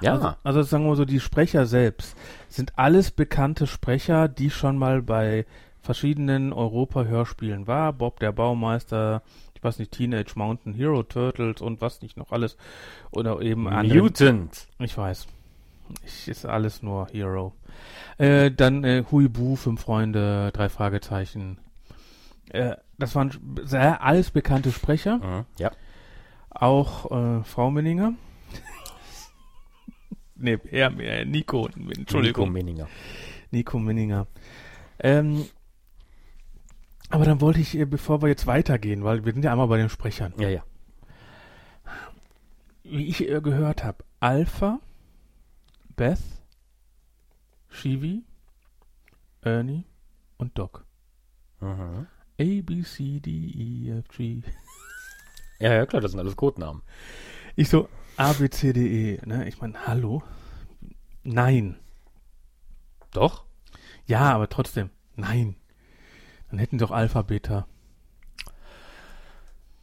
Ja, Also, also sagen wir mal so, die Sprecher selbst sind alles bekannte Sprecher, die schon mal bei verschiedenen Europa-Hörspielen war. Bob der Baumeister, ich weiß nicht, Teenage Mountain Hero Turtles und was nicht noch alles. Oder eben andere. Mutant. Ich weiß. Ich ist alles nur Hero. Äh, dann äh, Huibu, Fünf Freunde, drei Fragezeichen. Äh, das waren sehr alles bekannte Sprecher. Mhm, ja. Auch äh, Frau Menninger. nee, eher mehr Nico. Nico Entschuldigung. Meninger. Nico Menninger. Ähm, aber dann wollte ich, äh, bevor wir jetzt weitergehen, weil wir sind ja einmal bei den Sprechern. Ja, ja. Wie ich äh, gehört habe, Alpha, Beth, Shivi, Ernie und Doc. Mhm. A, B, C, D, E, F, G. Ja, ja, klar, das sind alles Codenamen. Ich so, A, B, C, D, E. Ne? Ich meine, hallo? Nein. Doch? Ja, aber trotzdem, nein. Dann hätten sie doch Alpha, Beta.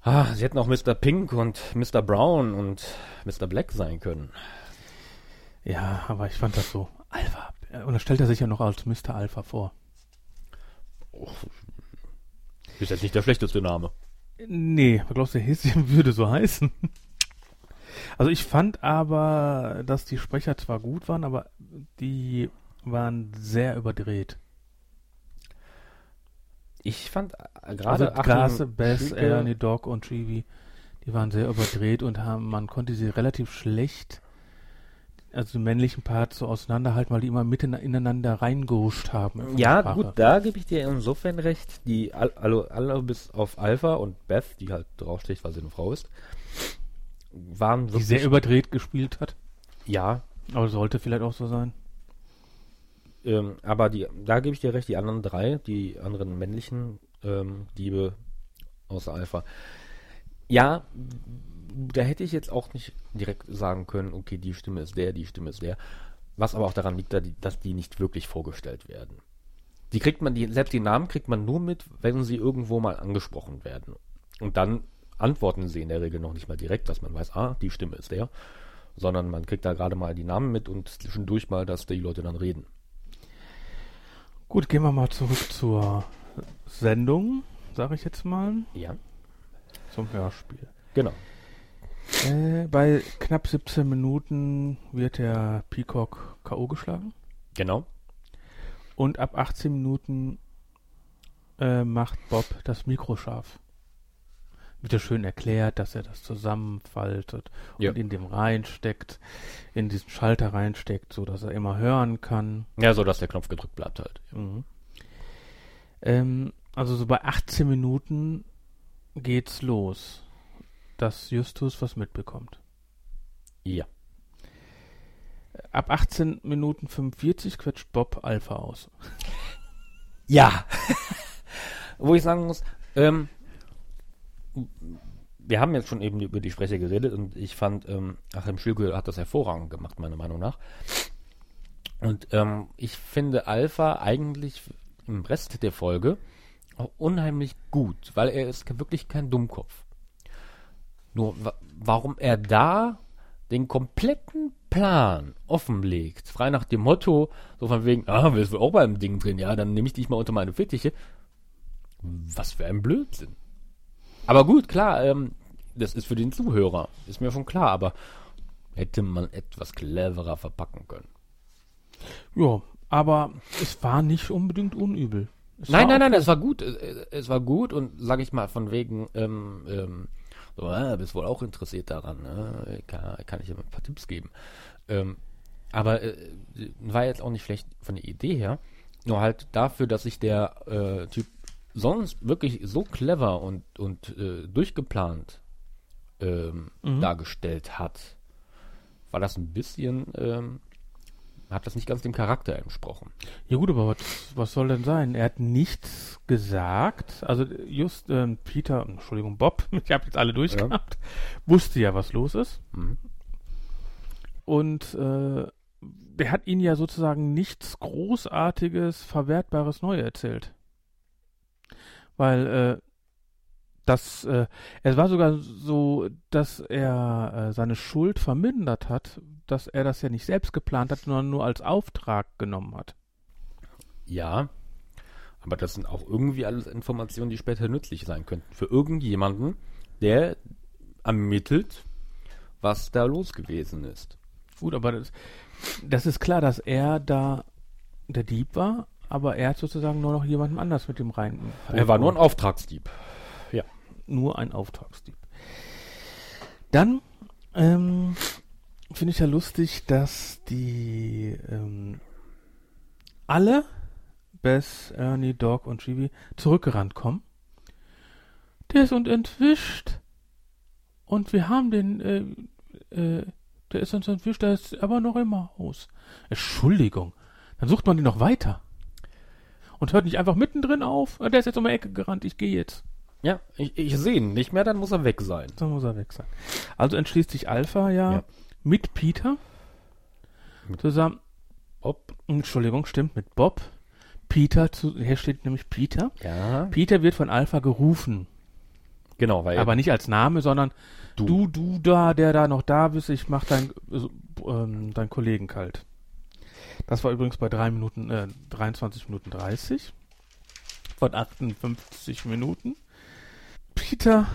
Ah, sie hätten auch Mr. Pink und Mr. Brown und Mr. Black sein können. Ja, aber ich fand das so. Alpha. Und dann stellt er sich ja noch als Mr. Alpha vor. Ist jetzt nicht der schlechteste Name. Nee, glaubst du, Häschen würde so heißen? Also ich fand aber, dass die Sprecher zwar gut waren, aber die waren sehr überdreht. Ich fand äh, Also gerade Achim Grase, Bess, Ernie, Doc und Chibi, die waren sehr überdreht und haben, man konnte sie relativ schlecht, also die männlichen Parts so auseinanderhalten, weil die immer mitten ineinander reingehuscht haben. Ja, Sprache. gut, da gebe ich dir insofern recht. Die all- alle, alle bis auf Alpha und Beth, die halt draufsteht, weil sie eine Frau ist, waren Die wirklich. sehr überdreht gespielt hat. ja, Aber sollte vielleicht auch so sein. Ähm, aber die, da gebe ich dir recht, die anderen drei, die anderen männlichen ähm, Diebe außer Alpha. Ja, da hätte ich jetzt auch nicht direkt sagen können, okay, die Stimme ist der, die Stimme ist der. Was aber auch daran liegt, dass die nicht wirklich vorgestellt werden. Die kriegt man, die, selbst die Namen kriegt man nur mit, wenn sie irgendwo mal angesprochen werden. Und dann antworten sie in der Regel noch nicht mal direkt, dass man weiß, ah, die Stimme ist der. Sondern man kriegt da gerade mal die Namen mit und zwischendurch mal, dass die Leute dann reden. Gut, gehen wir mal zurück zur Sendung, sage ich jetzt mal, Ja, zum Hörspiel. genau. Äh, bei knapp 17 Minuten wird der Peacock K.O. geschlagen. Genau. Und ab 18 Minuten äh, macht Bob das Mikro scharf. Wird ja schön erklärt, dass er das zusammenfaltet Ja. und in dem reinsteckt, in diesen Schalter reinsteckt, so dass er immer hören kann. Ja, so dass der Knopf gedrückt bleibt halt. Mhm. Ähm, also so bei 18 Minuten geht's los, dass Justus was mitbekommt. Ja. Ab 18 Minuten 45 quetscht Bob Alpha aus. Ja. Wo ich sagen muss, ähm, wir haben jetzt schon eben über die Sprecher geredet und ich fand, ähm, Achim Schülke hat das hervorragend gemacht, meiner Meinung nach. Und ähm, ich finde Alpha eigentlich im Rest der Folge auch unheimlich gut, weil er ist wirklich kein Dummkopf. Nur wa warum er da den kompletten Plan offenlegt, frei nach dem Motto, so von wegen, ah, willst du auch beim Ding drin, ja, dann nehme ich dich mal unter meine Fittiche. Was für ein Blödsinn. Aber gut, klar, ähm, das ist für den Zuhörer, ist mir schon klar, aber hätte man etwas cleverer verpacken können. Ja, aber es war nicht unbedingt unübel. Es Nein, nein, nein, es war gut. Es, es war gut und sag ich mal von wegen, ähm, ähm, so, äh, bist wohl auch interessiert daran, ne? kann, kann ich dir ein paar Tipps geben. Ähm, aber äh, war jetzt auch nicht schlecht von der Idee her, nur halt dafür, dass sich der äh, Typ sonst wirklich so clever und, und äh, durchgeplant ähm, dargestellt hat, war das ein bisschen, ähm, hat das nicht ganz dem Charakter entsprochen. Ja gut, aber was, was soll denn sein? Er hat nichts gesagt. Also just ähm, Peter, Entschuldigung, Bob, ich habe jetzt alle durchgehabt, wusste ja, was los ist. Mhm. Und äh, der hat ihnen ja sozusagen nichts Großartiges, Verwertbares neu erzählt. Weil äh, das, äh, es war sogar so, dass er äh, seine Schuld vermindert hat, dass er das ja nicht selbst geplant hat, sondern nur als Auftrag genommen hat. Ja, aber das sind auch irgendwie alles Informationen, die später nützlich sein könnten. Für irgendjemanden, der ermittelt, was da los gewesen ist. Gut, aber das, das ist klar, dass er da der Dieb war, aber er hat sozusagen nur noch jemandem anders mit dem rein. Er war nur ein Auftragsdieb. nur ein Auftragsdieb. Dann ähm, finde ich ja lustig, dass die ähm, alle, Bess, Ernie, Doc und Chibi, zurückgerannt kommen. Der ist uns entwischt. Und wir haben den, äh, äh, der ist uns entwischt, der ist aber noch im Haus. Entschuldigung. Dann sucht man den noch weiter. Und hört nicht einfach mittendrin auf. Der ist jetzt um die Ecke gerannt, ich gehe jetzt. Ja, ich, ich sehe ihn nicht mehr, dann muss er weg sein. Dann muss er weg sein. Also entschließt sich Alpha ja, Ja. mit Peter zusammen. Bob? Entschuldigung, stimmt, mit Bob. Peter, zu, hier steht nämlich Peter. Ja. Peter wird von Alpha gerufen. Genau, weil Aber nicht als Name, sondern Du. du, du da, der da noch da bist, ich mach dein, äh, ähm, deinen Kollegen kalt. Das war übrigens bei 3 Minuten, äh, 23 Minuten 30 von 58 Minuten. Peter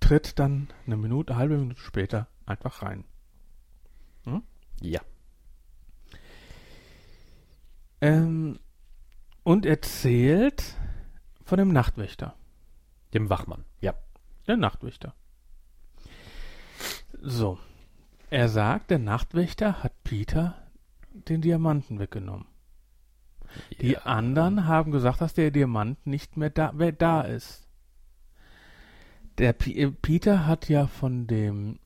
tritt dann eine Minute, eine halbe Minute später einfach rein. ja. Ähm, und erzählt von dem Nachtwächter. Dem Wachmann. Ja. Der Nachtwächter. So. Er sagt, der Nachtwächter hat Peter den Diamanten weggenommen. Die ja. anderen haben gesagt, dass der Diamant nicht mehr da, wer da ist. Der P äh, Peter hat ja von dem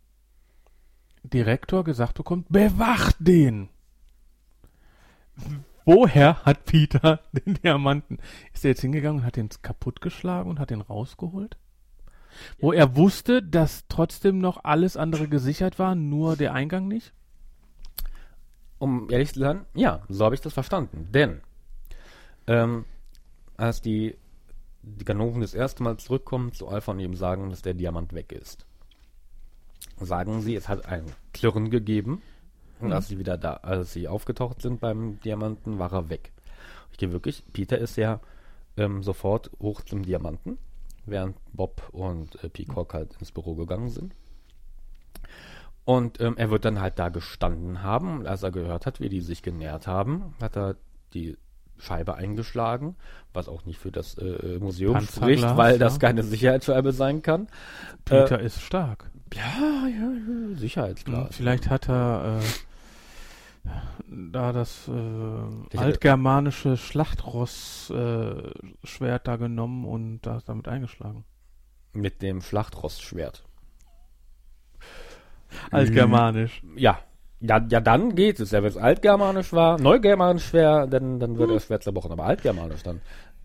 Direktor gesagt bekommen, bewacht den. Woher hat Peter den Diamanten? Ist er jetzt hingegangen und hat den kaputtgeschlagen und hat den rausgeholt? Wo er wusste, dass trotzdem noch alles andere gesichert war, nur der Eingang nicht? Um ehrlich zu sein, ja, so habe ich das verstanden. Denn ähm, als die, die Ganoven das erste Mal zurückkommen zu Alpha und ihm sagen, dass der Diamant weg ist, sagen sie, es hat ein Klirren gegeben. Und als sie wieder da, als sie aufgetaucht sind beim Diamanten, war er weg. Ich gehe wirklich, Peter ist ja ähm, sofort hoch zum Diamanten, während Bob und äh, Peacock halt ins Büro gegangen sind. Und ähm, er wird dann halt da gestanden haben. Und als er gehört hat, wie die sich genährt haben, hat er die Scheibe eingeschlagen, was auch nicht für das äh, Museum Panzerglas, spricht, weil das ja. keine Sicherheitsscheibe sein kann. Peter ist stark. Ja, ja, ja Sicherheitsglas. Hm, Vielleicht hat er äh, da das äh, altgermanische Schlachtross-Schwert äh, da genommen und das damit eingeschlagen. Mit dem Schlachtrostschwert. Altgermanisch. Ja. Ja, ja, dann geht es. Ja, wenn es altgermanisch war, neugermanisch wäre, dann, dann würde das Schwert zerbrochen. Aber altgermanisch dann.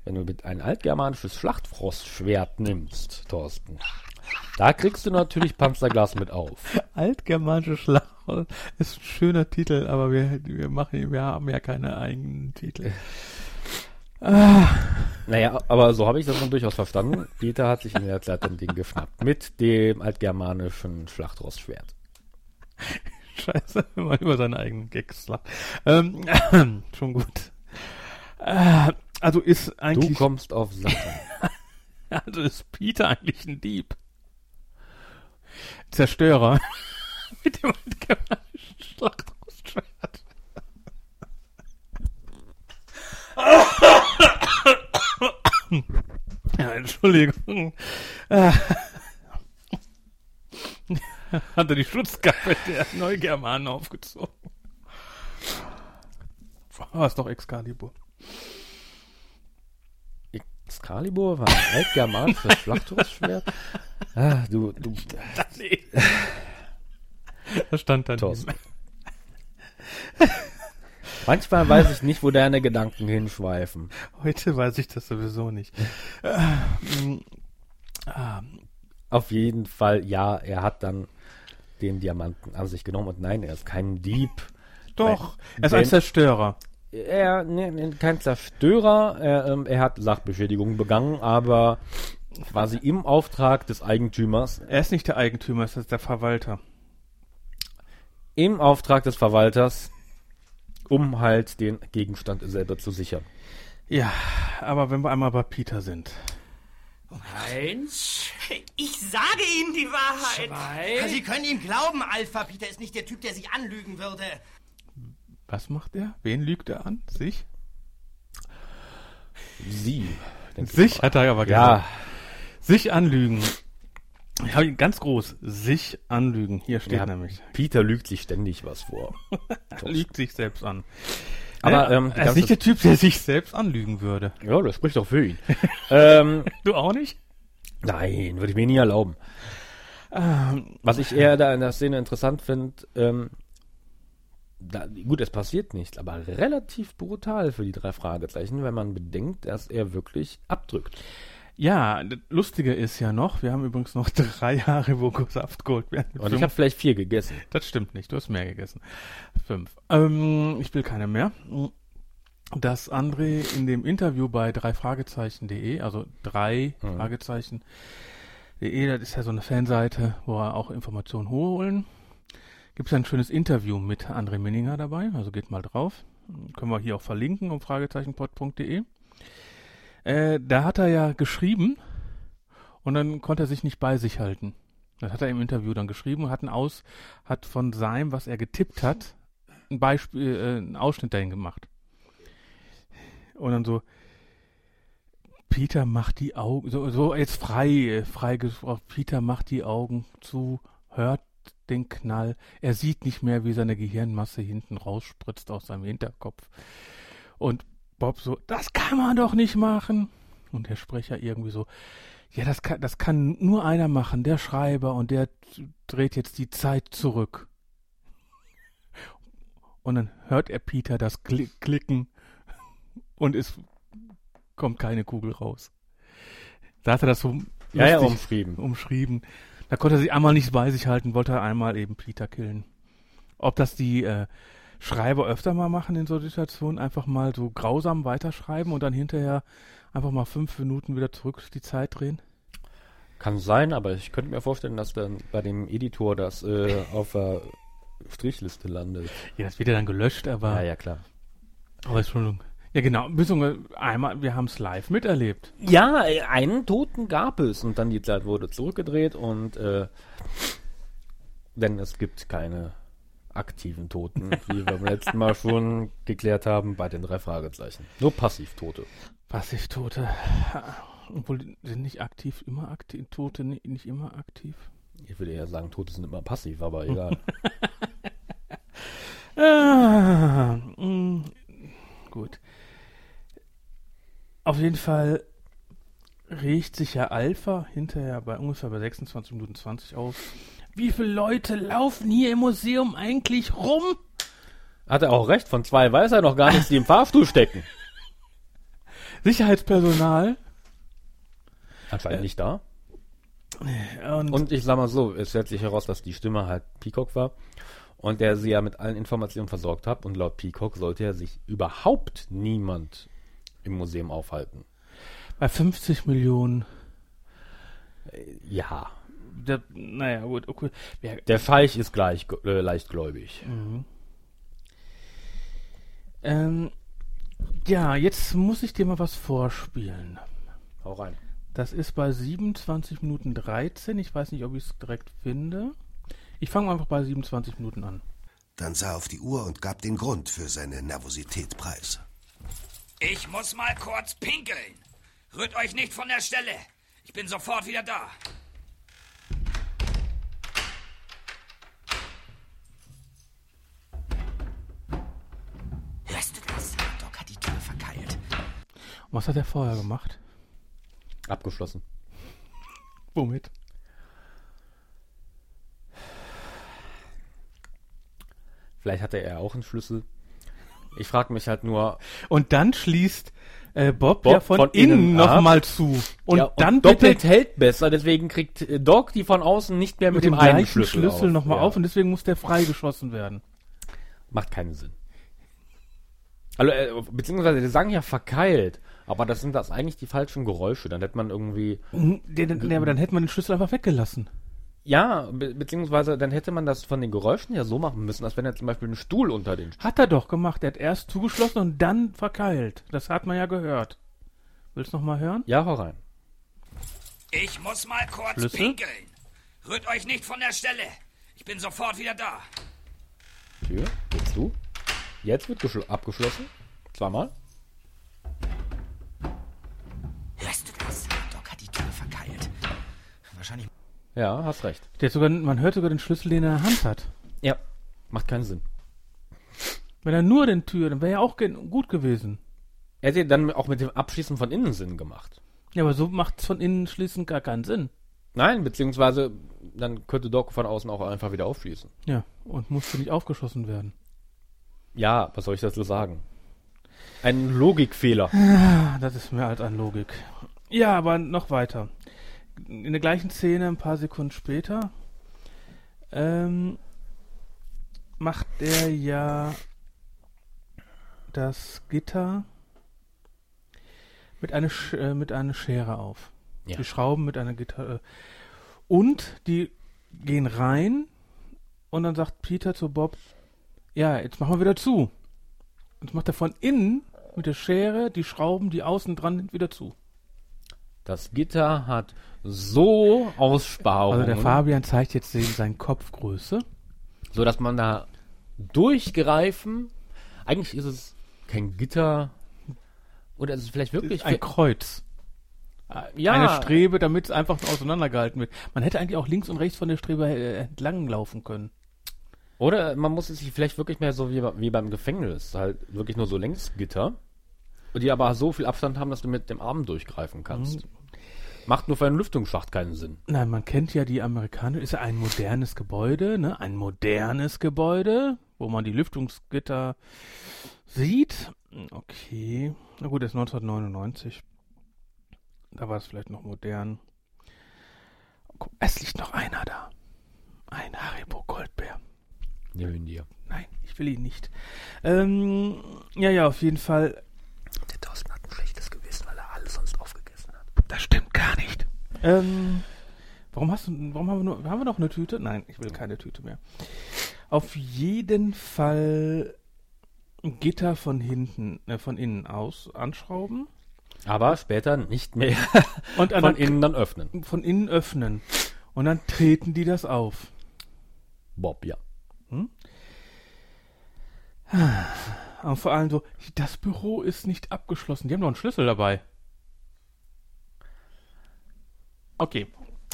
Wenn du mit ein altgermanisches Schlachtfrostschwert nimmst, Thorsten, da kriegst du natürlich Panzerglas mit auf. Altgermanische Schlachtross ist ein schöner Titel, aber wir, wir machen, wir haben ja keine eigenen Titel. Naja, aber so habe ich das dann durchaus verstanden. Peter hat sich in der Zeit ein Ding geschnappt. Mit dem altgermanischen Schlachtrostschwert. Scheiße, wenn man über seine eigenen Gags lacht. Ähm, schon gut. Äh, also ist Du eigentlich, kommst auf Sachen. also ist Peter eigentlich ein Dieb. Zerstörer. Mit dem handgemalten Schlachtrostschwert. Ja, Entschuldigung. Äh. Hatte die Schutzkappe der Neugermanen aufgezogen. War es doch Excalibur. Excalibur war ein altgermanisches Schlachtrostschwert. Ah, du, du, Nee. Das stand dann. Thorsten. Manchmal weiß ich nicht, wo deine Gedanken hinschweifen. Heute weiß ich das sowieso nicht. Ah, Auf jeden Fall, ja, er hat dann den Diamanten an sich genommen und nein, er ist kein Dieb. doch, er ist ein Zerstörer. Er, ne, ne, kein Zerstörer, er, ähm, er hat Sachbeschädigung begangen, aber quasi im Auftrag des Eigentümers, Er ist nicht der Eigentümer, es ist der Verwalter. im Auftrag des Verwalters, um halt den Gegenstand selber zu sichern. Ja, aber wenn wir einmal bei Peter sind. Eins, Ich sage Ihnen die Wahrheit. zwei. Sie können ihm glauben, Alpha. Peter ist nicht der Typ, der sich anlügen würde. Was macht er? Wen lügt er an? Sich? Sie. Sich hat er aber Ja, gesagt. Sich anlügen. Ich habe ihn ganz groß. Sich anlügen. Hier steht ja, nämlich. Peter lügt sich ständig was vor. Er lügt sich selbst an. Aber, Äh, ähm, er ist nicht der Typ, der sich selbst anlügen würde. Ja, das spricht doch für ihn. ähm, Du auch nicht? nein, würde ich mir nie erlauben. Ähm, Was ich eher da in der Szene interessant finde, ähm, da, gut, es passiert nichts, aber relativ brutal für die drei Fragezeichen, wenn man bedenkt, dass er wirklich abdrückt. Ja, das Lustige ist ja noch, wir haben übrigens noch drei Jahre Voko Saft haben Und ich habe vielleicht vier gegessen. Das stimmt nicht, du hast mehr gegessen. Fünf. Ähm, ich will keine mehr. Dass André in dem Interview bei drei Fragezeichen.de, also drei Mhm. Fragezeichen.de, das ist ja so eine Fanseite, wo er auch Informationen holen. Gibt es ein schönes Interview mit André Minninger dabei, also geht mal drauf. Können wir hier auch verlinken um fragezeichenpod.de. Äh, da hat er ja geschrieben und dann konnte er sich nicht bei sich halten. Das hat er im Interview dann geschrieben und hat einen Aus, hat von seinem, was er getippt hat, ein Beispiel, äh, einen Ausschnitt dahin gemacht. Und dann so, Peter macht die Augen, so, so jetzt frei, äh, frei gesprochen, Peter macht die Augen zu, hört den Knall, er sieht nicht mehr, wie seine Gehirnmasse hinten rausspritzt aus seinem Hinterkopf. Und Bob so, das kann man doch nicht machen. Und der Sprecher irgendwie so, ja, das kann, das kann nur einer machen, der Schreiber, und der dreht jetzt die Zeit zurück. Und dann hört er Peter das Kli Klicken und es kommt keine Kugel raus. Da hat er das so Ja, ja, umschrieben. umschrieben. Da konnte er sich einmal nicht bei sich halten, wollte er einmal eben Peter killen. Ob das die äh, Schreiber öfter mal machen in so Situationen, einfach mal so grausam weiterschreiben und dann hinterher einfach mal fünf Minuten wieder zurück die Zeit drehen? Kann sein, aber ich könnte mir vorstellen, dass dann bei dem Editor das äh, auf der Strichliste landet. Ja, das wird ja dann gelöscht, aber, Ja, ja, klar. aber Entschuldigung. Ja, genau. Einmal, wir haben es live miterlebt. Ja, einen Toten gab es und dann die Zeit wurde zurückgedreht und äh, denn es gibt keine aktiven Toten, wie wir beim letzten Mal schon geklärt haben bei den drei Fragezeichen. Nur Passivtote. Passivtote. Obwohl, sind nicht aktiv immer aktiv, Tote ni- nicht immer aktiv? Ich würde eher sagen, Tote sind immer passiv, aber egal. Ah, mh, gut. Auf jeden Fall riecht sich ja Alpha hinterher bei ungefähr bei 26 Minuten 20 auf. Wie viele Leute laufen hier im Museum eigentlich rum? Hat er auch recht, von zwei weiß er noch gar nichts, die im Fahrstuhl stecken. Sicherheitspersonal. Anscheinend nicht da. Und, Und ich sag mal so, es stellt sich heraus, dass die Stimme halt Peacock war und der sie ja mit allen Informationen versorgt hat und laut Peacock sollte ja sich überhaupt niemand im Museum aufhalten. bei 50 Millionen. Ja, der, naja, gut, okay. Wer, Der Scheich ist gleich äh, leichtgläubig. ähm, ja, jetzt muss ich dir mal was vorspielen. Hau rein. Das ist bei 27 Minuten 13. Ich weiß nicht, ob ich es direkt finde. Ich fange einfach bei 27 Minuten an. Dann sah er auf die Uhr und gab den Grund für seine Nervosität preis. Ich muss mal kurz pinkeln. Rührt euch nicht von der Stelle. Ich bin sofort wieder da. Was hat er vorher gemacht? Abgeschlossen. Womit? Vielleicht hatte er auch einen Schlüssel. Ich frage mich halt nur, Und dann schließt äh, Bob, Bob ja von, von innen, innen nochmal zu. Und ja, dann doppelt hält besser, deswegen kriegt äh, Doc die von außen nicht mehr mit, mit dem einen gleichen Schlüssel, Schlüssel, nochmal Ja. auf und deswegen muss der freigeschossen werden. Macht keinen Sinn. Also, äh, beziehungsweise, die sagen ja verkeilt, aber das sind das eigentlich die falschen Geräusche. Dann hätte man irgendwie, der, der, aber dann hätte man den Schlüssel einfach weggelassen. ja, be beziehungsweise dann hätte man das von den Geräuschen ja so machen müssen, als wenn er zum Beispiel ein Stuhl unter den Hat er doch gemacht. Er hat erst zugeschlossen und dann verkeilt. Das hat man ja gehört. Willst du noch mal hören? Ja, hau rein. Ich muss mal kurz Schlüssel? pinkeln. Rührt euch nicht von der Stelle. Ich bin sofort wieder da. Tür, jetzt du. Jetzt wird geschl- abgeschlossen. Zweimal. Hörst du das? Doc hat die Tür verkeilt. Wahrscheinlich. Ja, hast recht. Der sogar, man hört sogar den Schlüssel, den er in der Hand hat. Ja, macht keinen Sinn. Wenn er nur den Tür, dann wäre ja auch gut gewesen. Er hätte dann auch mit dem Abschließen von innen Sinn gemacht. Ja, aber so macht es von innen schließend gar keinen Sinn. Nein, beziehungsweise dann könnte Doc von außen auch einfach wieder aufschließen. Ja, und musste nicht aufgeschossen werden. Ja, was soll ich dazu sagen? Ein Logikfehler. Ah, das ist mehr als an Logik. Ja, aber noch weiter. In der gleichen Szene, ein paar Sekunden später, ähm, macht er ja das Gitter mit einer, Sch äh, mit einer Schere auf. Ja. Die Schrauben mit einer Gitter. Äh, und die gehen rein und dann sagt Peter zu Bob, ja, jetzt machen wir wieder zu. Jetzt macht er von innen mit der Schere die Schrauben, die außen dran sind, wieder zu. Das Gitter hat so Aussparungen, Also der Fabian zeigt jetzt den, seine Kopfgröße. so dass man da durchgreifen. Eigentlich ist es kein Gitter oder ist es vielleicht wirklich ein Kreuz. ja Eine Strebe, damit es einfach auseinandergehalten wird. Man hätte eigentlich auch links und rechts von der Strebe äh, entlang laufen können. Oder man muss es sich vielleicht wirklich mehr so wie, wie beim Gefängnis, halt wirklich nur so Längsgitter, die aber so viel Abstand haben, dass du mit dem Arm durchgreifen kannst. Mhm. Macht nur für einen Lüftungsschacht keinen Sinn. Nein, man kennt ja die Amerikaner, ist ja ein modernes Gebäude, ne? Ein modernes Gebäude, wo man die Lüftungsgitter sieht. Okay. Na gut, das ist 1999. Da war es vielleicht noch modern. Guck, es liegt noch einer da. Ein Haribo Goldbär. Nehmen dir. Nein, ich will ihn nicht. Ähm, ja, ja, auf jeden Fall. Der Thorsten hat ein schlechtes Gewissen, weil er alles sonst aufgegessen hat. Das stimmt gar nicht. Ähm, warum hast du, warum haben wir nur, haben wir noch eine Tüte? Nein, ich will keine Tüte mehr. Auf jeden Fall ein Gitter von hinten, äh, von innen aus anschrauben Aber später nicht mehr und von innen dann öffnen. von innen öffnen. Und dann treten die das auf. Bob, ja. Und vor allem so, das Büro ist nicht abgeschlossen. Die haben doch einen Schlüssel dabei. Okay,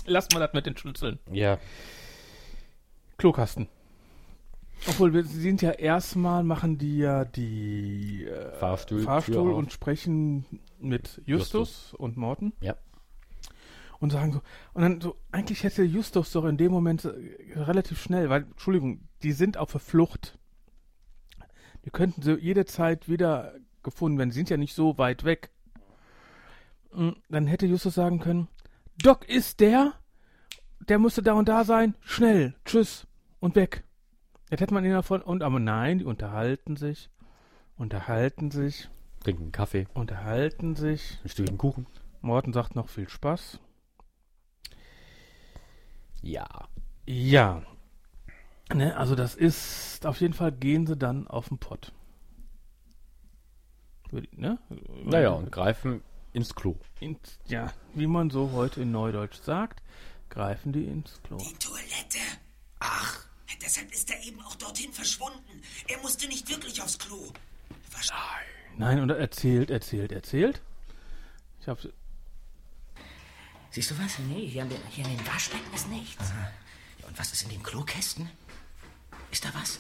lass mal das mit den Schlüsseln. Ja. Klokasten. Obwohl, wir sind ja erstmal, machen die ja die äh, Fahrstuhl- Fahrstuhl und sprechen mit Justus, und Morten Ja. und sagen so, und dann so, eigentlich hätte Justus doch in dem Moment äh, relativ schnell, weil, Entschuldigung, die sind auf der Flucht. Die könnten sie jederzeit wieder gefunden werden, die sind ja nicht so weit weg. Mm, Dann hätte Justus sagen können, Doc ist der, der müsste da und da sein, schnell, tschüss und weg. Jetzt hätte man ihn davon, und aber nein, die unterhalten sich, unterhalten sich, Trinken Kaffee, unterhalten sich. ein Stückchen Kuchen. Morten sagt noch viel Spaß. Ja. Ja. Ne, also das ist, auf jeden Fall gehen sie dann auf den Pott. Ne? Naja, und greifen ins Klo. In, ja, wie man so heute in Neudeutsch sagt, greifen die ins Klo. Toilette. Ach, deshalb ist er eben auch dorthin verschwunden. Er musste nicht wirklich aufs Klo. Nein, und er erzählt, erzählt, erzählt. Ich hab's. Siehst du was? Nee, hier, an den, hier in den Waschbecken ist nichts. Ja, und was ist in den Klokästen? Ist da was?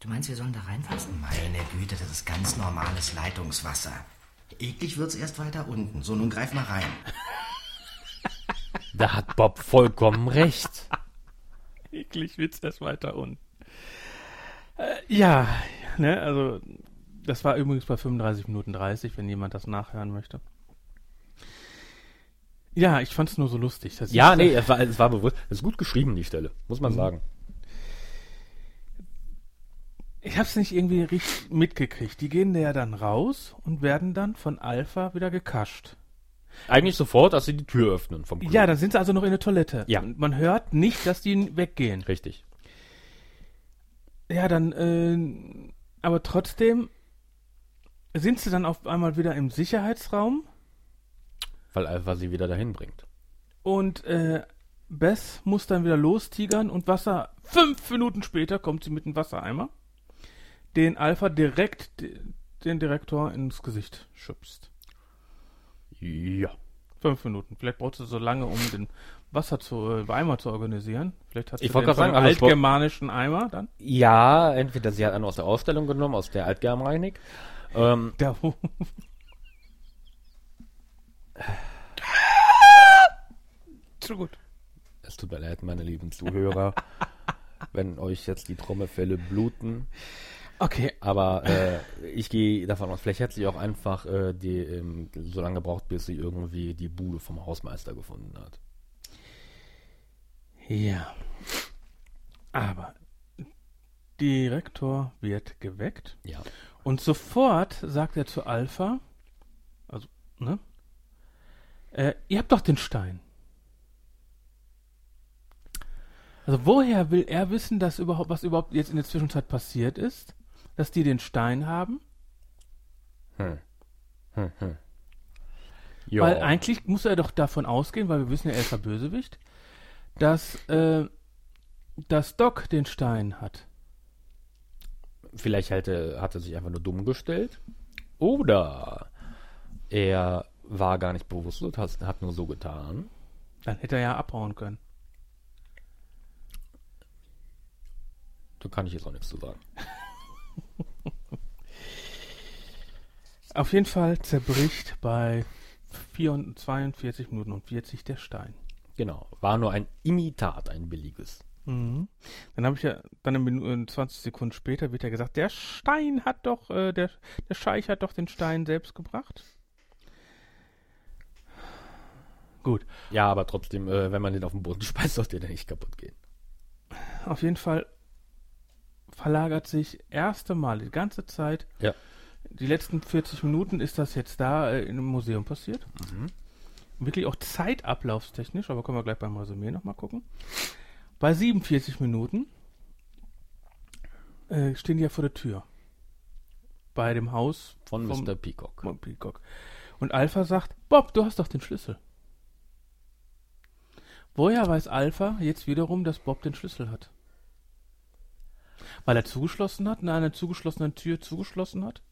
Du meinst, wir sollen da reinfassen? Meine Güte, das ist ganz normales Leitungswasser. Eklig wird's erst weiter unten. So, nun greif mal rein. Da hat Bob vollkommen recht. Eklig wird's erst weiter unten. Äh, ja, ne, also das war übrigens bei 35 Minuten 30, wenn jemand das nachhören möchte. Ja, ich fand's nur so lustig. Ja, nee, es war, es war bewusst. Es ist gut geschrieben, die Stelle, muss man Mhm. sagen. Ich hab's nicht irgendwie richtig mitgekriegt. Die gehen da ja dann raus und werden dann von Alpha wieder gekascht. Eigentlich sofort, als sie die Tür öffnen vom Klo. Ja, dann sind sie also noch in der Toilette. Ja. Und man hört nicht, dass die weggehen. Richtig. Ja, dann, äh, aber trotzdem sind sie dann auf einmal wieder im Sicherheitsraum Weil Alpha sie wieder dahin bringt. und äh, Bess muss dann wieder lostigern und Wasser. Fünf Minuten später kommt sie mit einem Wassereimer, den Alpha direkt de- den Direktor ins Gesicht schubst. Ja. Fünf Minuten. Vielleicht braucht sie so lange, um den Wasser zu, äh, Eimer zu organisieren. Vielleicht hat sie Ich wollte den gerade sagen, also altgermanischen Eimer dann. Ja, entweder sie hat einen aus der Ausstellung genommen, aus der Altgermanik. Ähm, Der, Zu gut. es tut mir leid, meine lieben Zuhörer, wenn euch jetzt die Trommelfälle bluten. Okay. Aber äh, ich gehe davon aus, vielleicht hat sie auch einfach äh, die, ähm, so lange gebraucht, bis sie irgendwie die Bude vom Hausmeister gefunden hat. Ja. Aber Direktor wird geweckt. Ja. Und sofort sagt er zu Alpha, also, ne? Äh, ihr habt doch den Stein. Also woher will er wissen, dass überhaupt, was überhaupt jetzt in der Zwischenzeit passiert ist? Dass die den Stein haben? Hm. Hm, hm. Weil eigentlich muss er doch davon ausgehen, weil wir wissen ja, er ist der Bösewicht, dass, äh, dass Doc den Stein hat. Vielleicht hätte, hat er sich einfach nur dumm gestellt. Oder er war gar nicht bewusst, hat, hat nur so getan. Dann hätte er ja abhauen können. Da kann ich jetzt auch nichts zu sagen. Auf jeden Fall zerbricht bei 4, 42 Minuten und 40 der Stein. Genau. War nur ein Imitat, ein billiges. Mhm. Dann habe ich ja, dann eine Minute, 20 Sekunden später wird ja gesagt, der Stein hat doch, äh, der, der Scheich hat doch den Stein selbst gebracht. Gut. Ja, aber trotzdem, äh, wenn man den auf den Boden speist, sollte der nicht kaputt gehen. Auf jeden Fall verlagert sich erste Mal die ganze Zeit. Ja. Die letzten 40 Minuten ist das jetzt da äh, einem Museum passiert. Mhm. Wirklich auch zeitablaufstechnisch, aber können wir gleich beim Resümee nochmal gucken. Bei 47 Minuten äh, stehen die ja vor der Tür. Bei dem Haus Von Mr. Peacock. von Peacock. Und Alpha sagt, Bob, du hast doch den Schlüssel. Woher weiß Alpha jetzt wiederum, dass Bob den Schlüssel hat? Weil er zugeschlossen hat, in einer zugeschlossenen Tür zugeschlossen hat?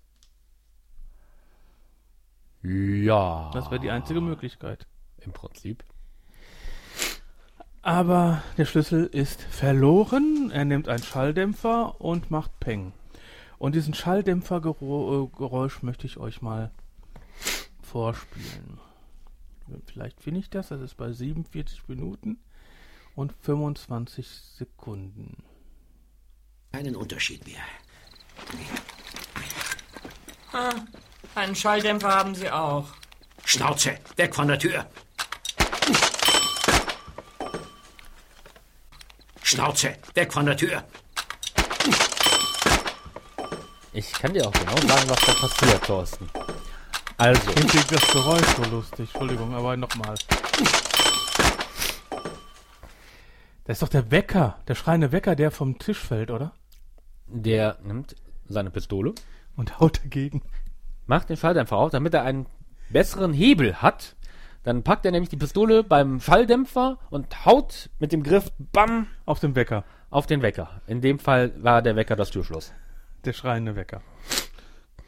Ja. Das wäre die einzige Möglichkeit. Im Prinzip. Aber der Schlüssel ist verloren. Er nimmt einen Schalldämpfer und macht Peng. Und diesen Schalldämpfergeräusch möchte ich euch mal vorspielen. Vielleicht finde ich das. Das ist bei 47 Minuten und 25 Sekunden. Keinen Unterschied mehr. Ah, einen Schalldämpfer haben Sie auch. Schnauze, weg von der Tür. Schnauze, weg von der Tür. Ich kann dir auch genau sagen, was da passiert, Thorsten. Also, Ich finde das Geräusch so lustig. Entschuldigung, aber nochmal. Das ist doch der Wecker, der schreiende Wecker, der vom Tisch fällt, oder? Der nimmt seine Pistole, Und haut dagegen. macht den Schalldämpfer auf, damit er einen besseren Hebel hat. Dann packt er nämlich die Pistole beim Schalldämpfer und haut mit dem Griff BAM Auf dem Wecker. auf den Wecker. In dem Fall war der Wecker das Türschloss. Der schreiende Wecker.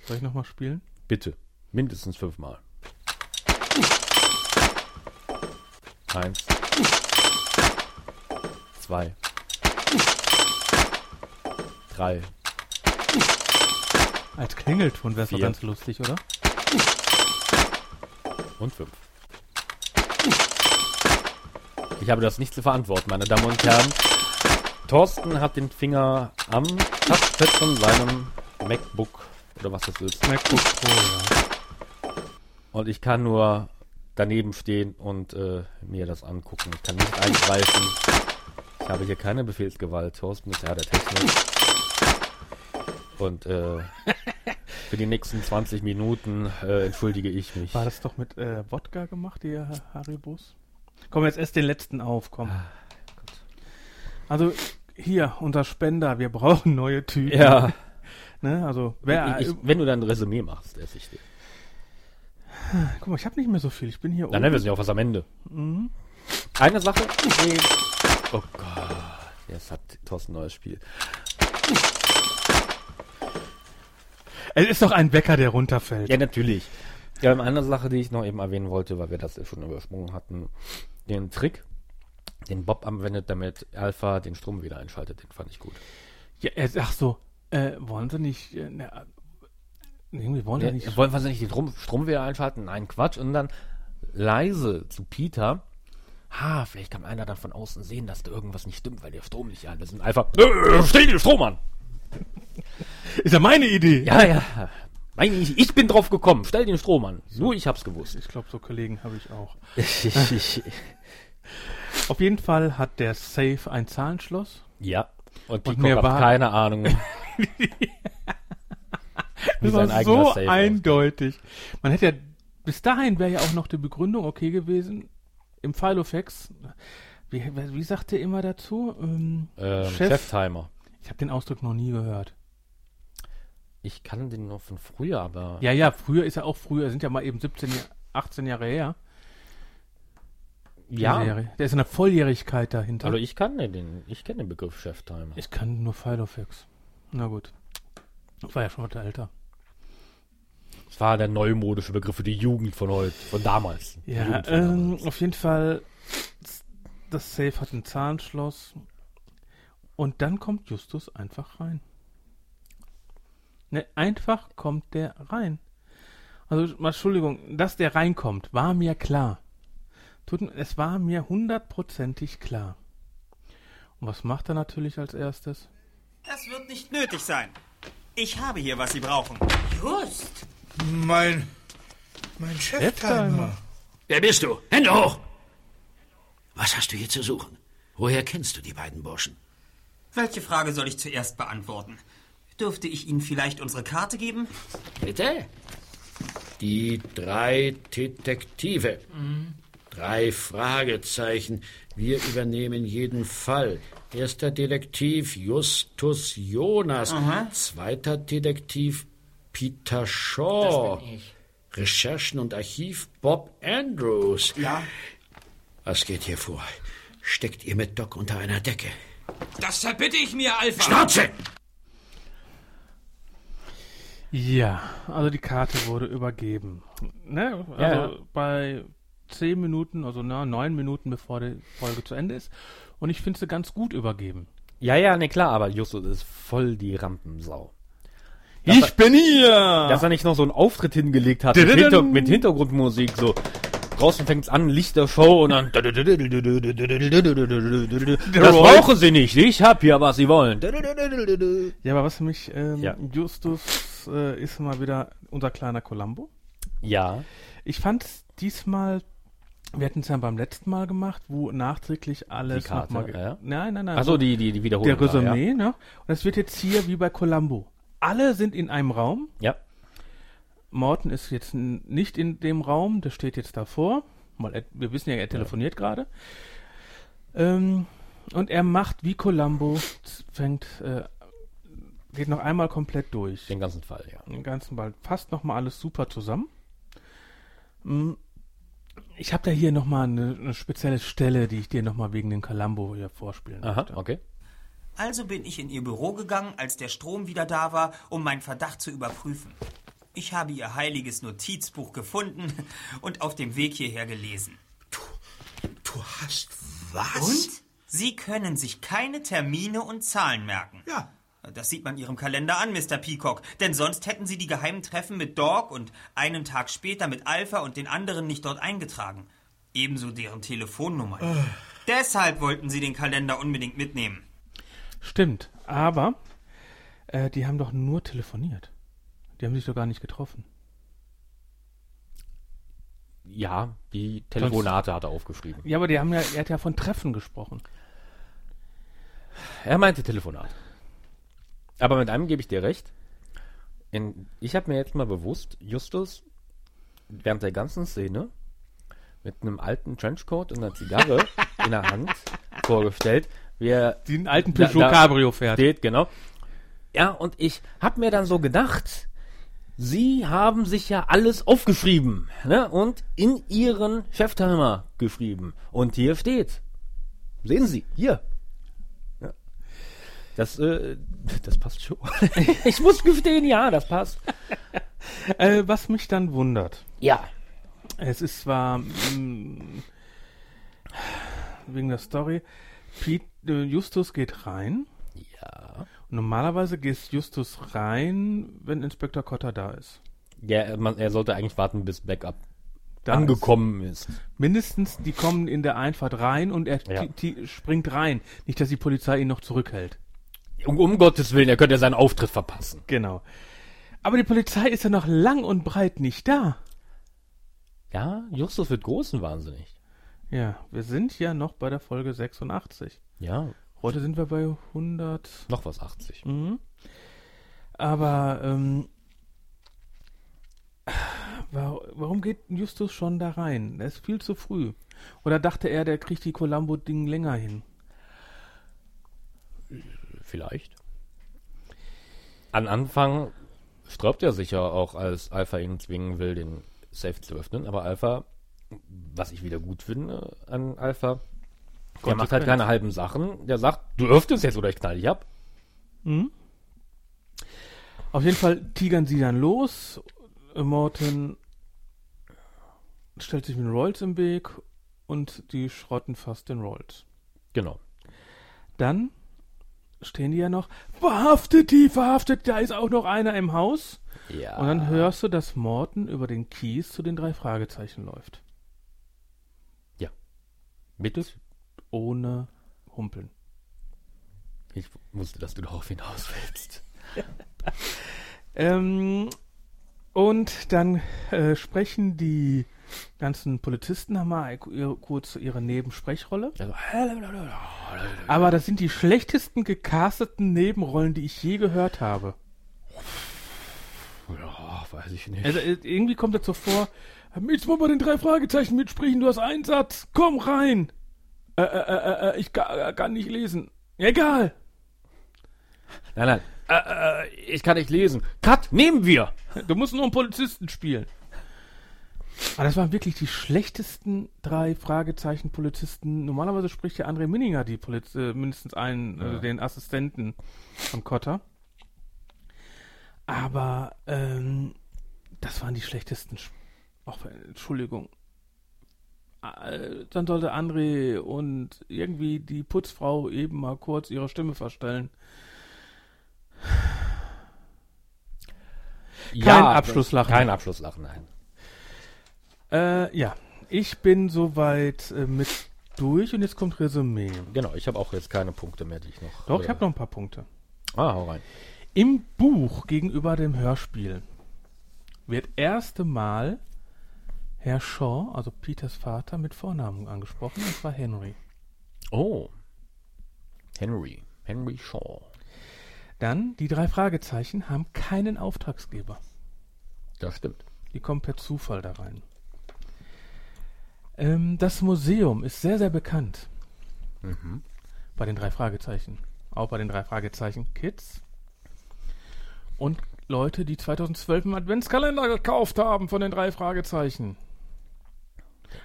Soll ich nochmal spielen? Bitte. Mindestens fünfmal. Eins. Zwei. Drei. Als Klingelton wäre es doch ganz lustig, oder? Und fünf. Ich habe das nicht zu verantworten, meine Damen und Herren. Thorsten hat den Finger am Touchpad von seinem MacBook oder was das ist. MacBook Pro, ja. Und ich kann nur daneben stehen und äh, mir das angucken. Ich kann nicht eingreifen. Ich habe hier keine Befehlsgewalt. Thorsten ist Herr der Technik. Und äh, für die nächsten 20 Minuten äh, entschuldige ich mich. War das doch mit äh, Wodka gemacht, die äh, Haribos? Komm, jetzt erst den letzten auf, komm. Ah, Also, hier, unser Spender, wir brauchen neue Typen. Ja. Ne, also, wer, ich, ich, wenn du dann ein Resümee machst, esse ich dir. guck mal, ich habe nicht mehr so viel. Ich bin hier Dann wir sind ja auch was am Ende. Mhm. Eine Sache. Oh Gott. Jetzt hat Thorsten ein neues Spiel. Es ist doch ein Wecker, der runterfällt. Ja, natürlich. Ja, eine andere Sache, die ich noch eben erwähnen wollte, weil wir das schon übersprungen hatten, den Trick, den Bob anwendet, damit Alpha den Strom wieder einschaltet, den fand ich gut. Ja, er, ach so, äh, wollen sie nicht, äh, ne, irgendwie wollen sie Ja, nicht. wollen wir nicht den Strom, Strom wieder einschalten? Nein, Quatsch. Und dann leise zu Peter. Ha, vielleicht kann einer dann von außen sehen, dass da irgendwas nicht stimmt, weil der Strom nicht an ist. Und einfach, äh, stell den Strom an! Ist ja meine Idee. Ja, ja. Meine ich, ich bin drauf gekommen. Stell den Strom an. Nur ich hab's gewusst. Ich glaube, so Kollegen habe ich auch. Auf jeden Fall hat der Safe ein Zahlenschloss. ja. Und mir hat war- keine Ahnung. Das war so Safe eindeutig. Man hätte ja, bis dahin wäre ja auch noch die Begründung okay gewesen. Im Filofax, wie, wie sagt ihr immer dazu? Ähm, Ähm, Chef- Cheftimer. Ich habe den Ausdruck noch nie gehört. Ich kann den noch von früher, aber. Ja, ja, früher ist ja auch früher, sind ja mal eben 17, Jahr- 18 Jahre her. Ja. Serie. Da ist eine Volljährigkeit dahinter. Also ich kann den, ich kenne den Begriff Cheftimer. Ich kann nur Filofax. Na gut. Ich war ja schon heute älter. Das war der neumodische Begriff für die Jugend von heute, von damals. Ja, von ähm, damals. auf jeden Fall, das Safe hat ein Zahnschloss. Und dann kommt Justus einfach rein. Ne, einfach kommt der rein. Also, mal, Entschuldigung, dass der reinkommt, war mir klar. Es war mir hundertprozentig klar. Und was macht er natürlich als erstes? Das wird nicht nötig sein. Ich habe hier, was Sie brauchen. Just. Mein. Mein Cheftimer. Wer bist du? Hände hoch! Was hast du hier zu suchen? Woher kennst du die beiden Burschen? Welche Frage soll ich zuerst beantworten? Dürfte ich Ihnen vielleicht unsere Karte geben? Bitte? Die drei Detektive. Drei Fragezeichen. Wir übernehmen jeden Fall. Erster Detektiv Justus Jonas. Zweiter Detektiv Peter Shaw. Das bin ich. Recherchen und Archiv Bob Andrews. Ja. Was geht hier vor? Steckt ihr mit Doc unter einer Decke? Das verbitte ich mir, Alpha. Schnauze! Ja, also die Karte wurde übergeben. Ne? Also Ja, ja. bei zehn Minuten, also na, neun Minuten bevor die Folge zu Ende ist. Und ich finde sie ganz gut übergeben. Ja, ja, ne, klar, aber Justus ist voll die Rampensau. ich bin hier! Dass er nicht noch so einen Auftritt hingelegt hat mit. Hinter mit Hintergrundmusik, so. Draußen fängt's an, Lichtershow und dann. Das brauchen sie nicht, ich hab hier, was sie wollen. ja, aber was mich, ähm, Ja. Justus äh, ist mal wieder unser kleiner Columbo. Ja, Ich fand diesmal, wir hatten es ja beim letzten Mal gemacht, wo nachträglich alles Die Karte, nochmal. ja. Nein, nein, nein. achso, die, die, die Wiederholung. der Resümee, ne? Und das wird jetzt hier wie bei Columbo. Alle sind in einem Raum. Ja. Morten ist jetzt nicht in dem Raum, der steht jetzt davor. Weil er, wir wissen ja, er telefoniert gerade. Ähm, Und er macht wie Columbo, fängt, äh, geht noch einmal komplett durch. Den ganzen Fall, ja. Den ganzen Fall. Fasst nochmal alles super zusammen. Mm, Ich habe da hier nochmal eine, eine spezielle Stelle, die ich dir nochmal wegen den Columbo hier vorspielen Aha, möchte. okay. Also bin ich in ihr Büro gegangen, als der Strom wieder da war, um meinen Verdacht zu überprüfen. Ich habe ihr heiliges Notizbuch gefunden und auf dem Weg hierher gelesen. Du hast was? Und? Sie können sich keine Termine und Zahlen merken. Ja. Das sieht man Ihrem Kalender an, Mr. Peacock. Denn sonst hätten Sie die geheimen Treffen mit Dog und einen Tag später mit Alpha und den anderen nicht dort eingetragen. Ebenso deren Telefonnummern. Deshalb wollten Sie den Kalender unbedingt mitnehmen. Stimmt, aber äh, die haben doch nur telefoniert. Die haben sich doch gar nicht getroffen. Ja, die Telefonate hat er aufgeschrieben. Ja, aber die haben ja, er hat ja von Treffen gesprochen. Er meinte Telefonat. Aber mit einem gebe ich dir recht. In, ich habe mir jetzt mal bewusst Justus während der ganzen Szene mit einem alten Trenchcoat und einer Zigarre in der Hand vorgestellt, wie er Den alten da- Peugeot da Cabrio fährt. Steht, genau. Ja, und ich habe mir dann so gedacht, Sie haben sich ja alles aufgeschrieben ne? und in Ihren Cheftimer geschrieben. Und hier steht, sehen Sie, hier. Ja. Das, äh, das passt schon. ich muss gestehen, ja, das passt. Äh, was mich dann wundert. Ja. Es ist zwar mm, wegen der Story, Pete, äh, Justus geht rein. Ja. Und normalerweise geht Justus rein, wenn Inspektor Cotter da ist. Ja, man, er sollte eigentlich warten, bis Backup Da angekommen ist. Mindestens, die kommen in der Einfahrt rein und er Ja. springt rein. Nicht, dass die Polizei ihn noch zurückhält. Um, um Gottes Willen, er könnte ja seinen Auftritt verpassen. Genau. Aber die Polizei ist ja noch lang und breit nicht da. Ja, Justus wird groß und wahnsinnig. Ja, wir sind ja noch bei der Folge 86. Ja, Heute sind wir bei 100. noch was 80. Mhm. Aber ähm, wa- warum geht Justus schon da rein? Er ist viel zu früh. Oder dachte er, der kriegt die Columbo-Ding länger hin? Vielleicht. An Anfang sträubt er sich ja auch, als Alpha ihn zwingen will, den Safe zu öffnen. Aber Alpha, was ich wieder gut finde an Alpha, der macht halt keine halben Sachen. Der sagt, du öffnest jetzt oder ich knall dich ab. Mhm. Auf jeden Fall tigern sie dann los. Morton stellt sich mit den Rolls im Weg und die schrotten fast den Rolls. Genau. Dann stehen die ja noch, verhaftet die, verhaftet, da ist auch noch einer im Haus. Ja. Und dann hörst du, dass Morton über den Kies zu den drei Fragezeichen läuft. Mit? Ohne Humpeln. Ich wusste, dass du darauf hinaus willst. Ähm, und dann äh, sprechen die ganzen Polizisten haben mal ihre, kurz ihre Nebensprechrolle. Also, Aber das sind die schlechtesten gecasteten Nebenrollen, die ich je gehört habe. ja, weiß ich nicht. Also äh, irgendwie kommt das so vor, jetzt mal bei den drei Fragezeichen mitsprechen, du hast einen Satz, komm rein. Äh, äh, äh, äh, ich ka- äh, kann nicht lesen. Egal. nein, nein. Äh, äh, ich kann nicht lesen. Cut, nehmen wir! Du musst nur einen Polizisten spielen. Aber das waren wirklich die schlechtesten drei Fragezeichen Polizisten. Normalerweise spricht ja André Minninger die Poliz äh, mindestens einen, äh, Ja. den Assistenten von Cotter. Aber ähm, das waren die schlechtesten. Sch- Auch Entschuldigung. Äh, Dann sollte André und irgendwie die Putzfrau eben mal kurz ihre Stimme verstellen. Ja, Abschlusslachen. Kein Abschlusslachen, nein. Äh, ja, ich bin soweit äh, mit durch und jetzt kommt Resümee. Genau, ich habe auch jetzt keine Punkte mehr, die ich noch. Doch, ich äh, habe noch ein paar Punkte. Ah, hau rein. Im Buch gegenüber dem Hörspiel wird erste Mal Herr Shaw, also Peters Vater, mit Vornamen angesprochen, und zwar Henry. Oh. Henry. Henry Shaw. Dann, die drei Fragezeichen haben keinen Auftragsgeber. Das stimmt. Die kommen per Zufall da rein. Ähm, das Museum ist sehr, sehr bekannt. Mhm. bei den drei Fragezeichen. Auch bei den drei Fragezeichen Kids. Und Leute, die 2012 einen Adventskalender gekauft haben von den drei Fragezeichen.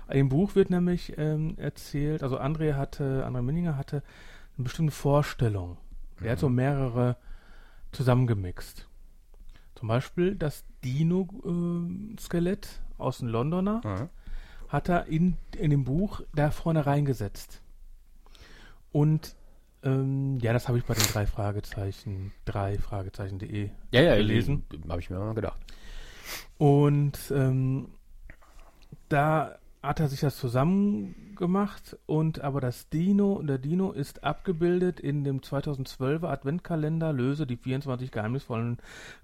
Im Buch wird nämlich ähm, erzählt, also André hatte, André Minninger hatte eine bestimmte Vorstellung. Er hat so mehrere zusammengemixt. Zum Beispiel das Dino-Skelett aus dem Londoner Mhm. hat er in, in dem Buch da vorne reingesetzt. Und ähm, ja, das habe ich bei den drei Fragezeichen, drei Fragezeichen.de Ja, ja, gelesen. Habe ich mir mal gedacht. Und ähm, da hat er sich das zusammen gemacht und aber das Dino, der Dino ist abgebildet in dem 2012er Adventkalender Löse die 24 geheimnisvollen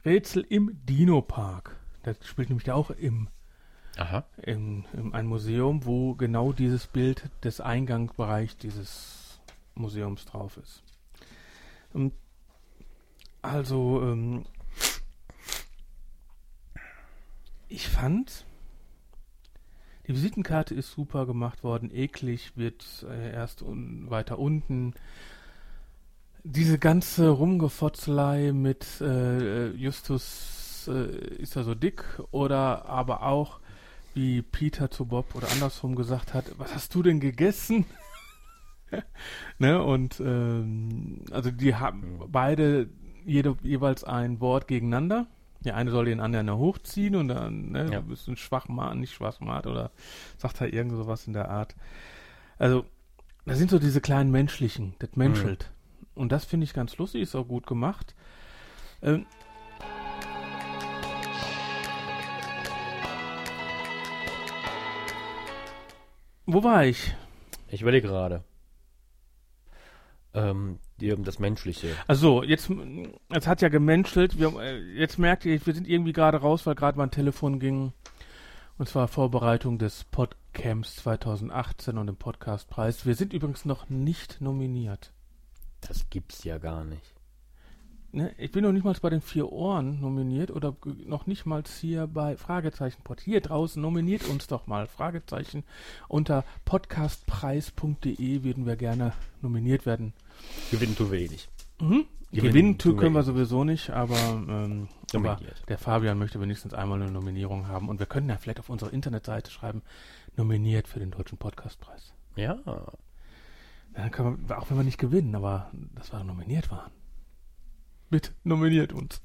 Rätsel im Dino Park. Das spielt nämlich auch im, Aha. in, in ein Museum, wo genau dieses Bild des Eingangsbereichs dieses Museums drauf ist. Und also ähm, ich fand die Visitenkarte ist super gemacht worden, eklig, wird äh, erst un weiter unten. Diese ganze Rumgefotzelei mit äh, Justus äh, ist er so dick oder aber auch wie Peter zu Bob oder andersrum gesagt hat, was hast du denn gegessen? ne, und ähm, also die haben beide jede, jeweils ein Wort gegeneinander. Der eine soll den anderen ja hochziehen und dann, ne, Ja. du bist ein Schwachmat, nicht Schwachmat oder sagt er irgend sowas in der Art. Also, da sind so diese kleinen menschlichen, das menschelt. Und das finde ich ganz lustig, ist auch gut gemacht. Ähm, wo war ich? Ich überlege gerade. Ähm, die, das Menschliche. Also jetzt, es hat ja gemenschelt. Wir, äh, jetzt merkt ihr, wir sind irgendwie gerade raus, weil gerade mein Telefon ging. Und zwar Vorbereitung des Podcamps 2018 und dem Podcastpreis. Wir sind übrigens noch nicht nominiert. Das gibt's ja gar nicht. Ne? Ich bin noch nicht mal bei den vier Ohren nominiert oder noch nicht mal hier bei Fragezeichen Pod. Hier draußen nominiert uns doch mal Fragezeichen. Unter podcastpreis.de würden wir gerne nominiert werden. Gewinnen tun wir eh nicht. Mhm. Gewinnen Gewinnen tun können wir eh. sowieso nicht, aber, ähm, aber der Fabian möchte wenigstens einmal eine Nominierung haben. Und wir können ja vielleicht auf unserer Internetseite schreiben, nominiert für den Deutschen Podcastpreis. Ja. Dann können wir, auch wenn wir nicht gewinnen, aber dass wir nominiert waren. Bitte nominiert uns.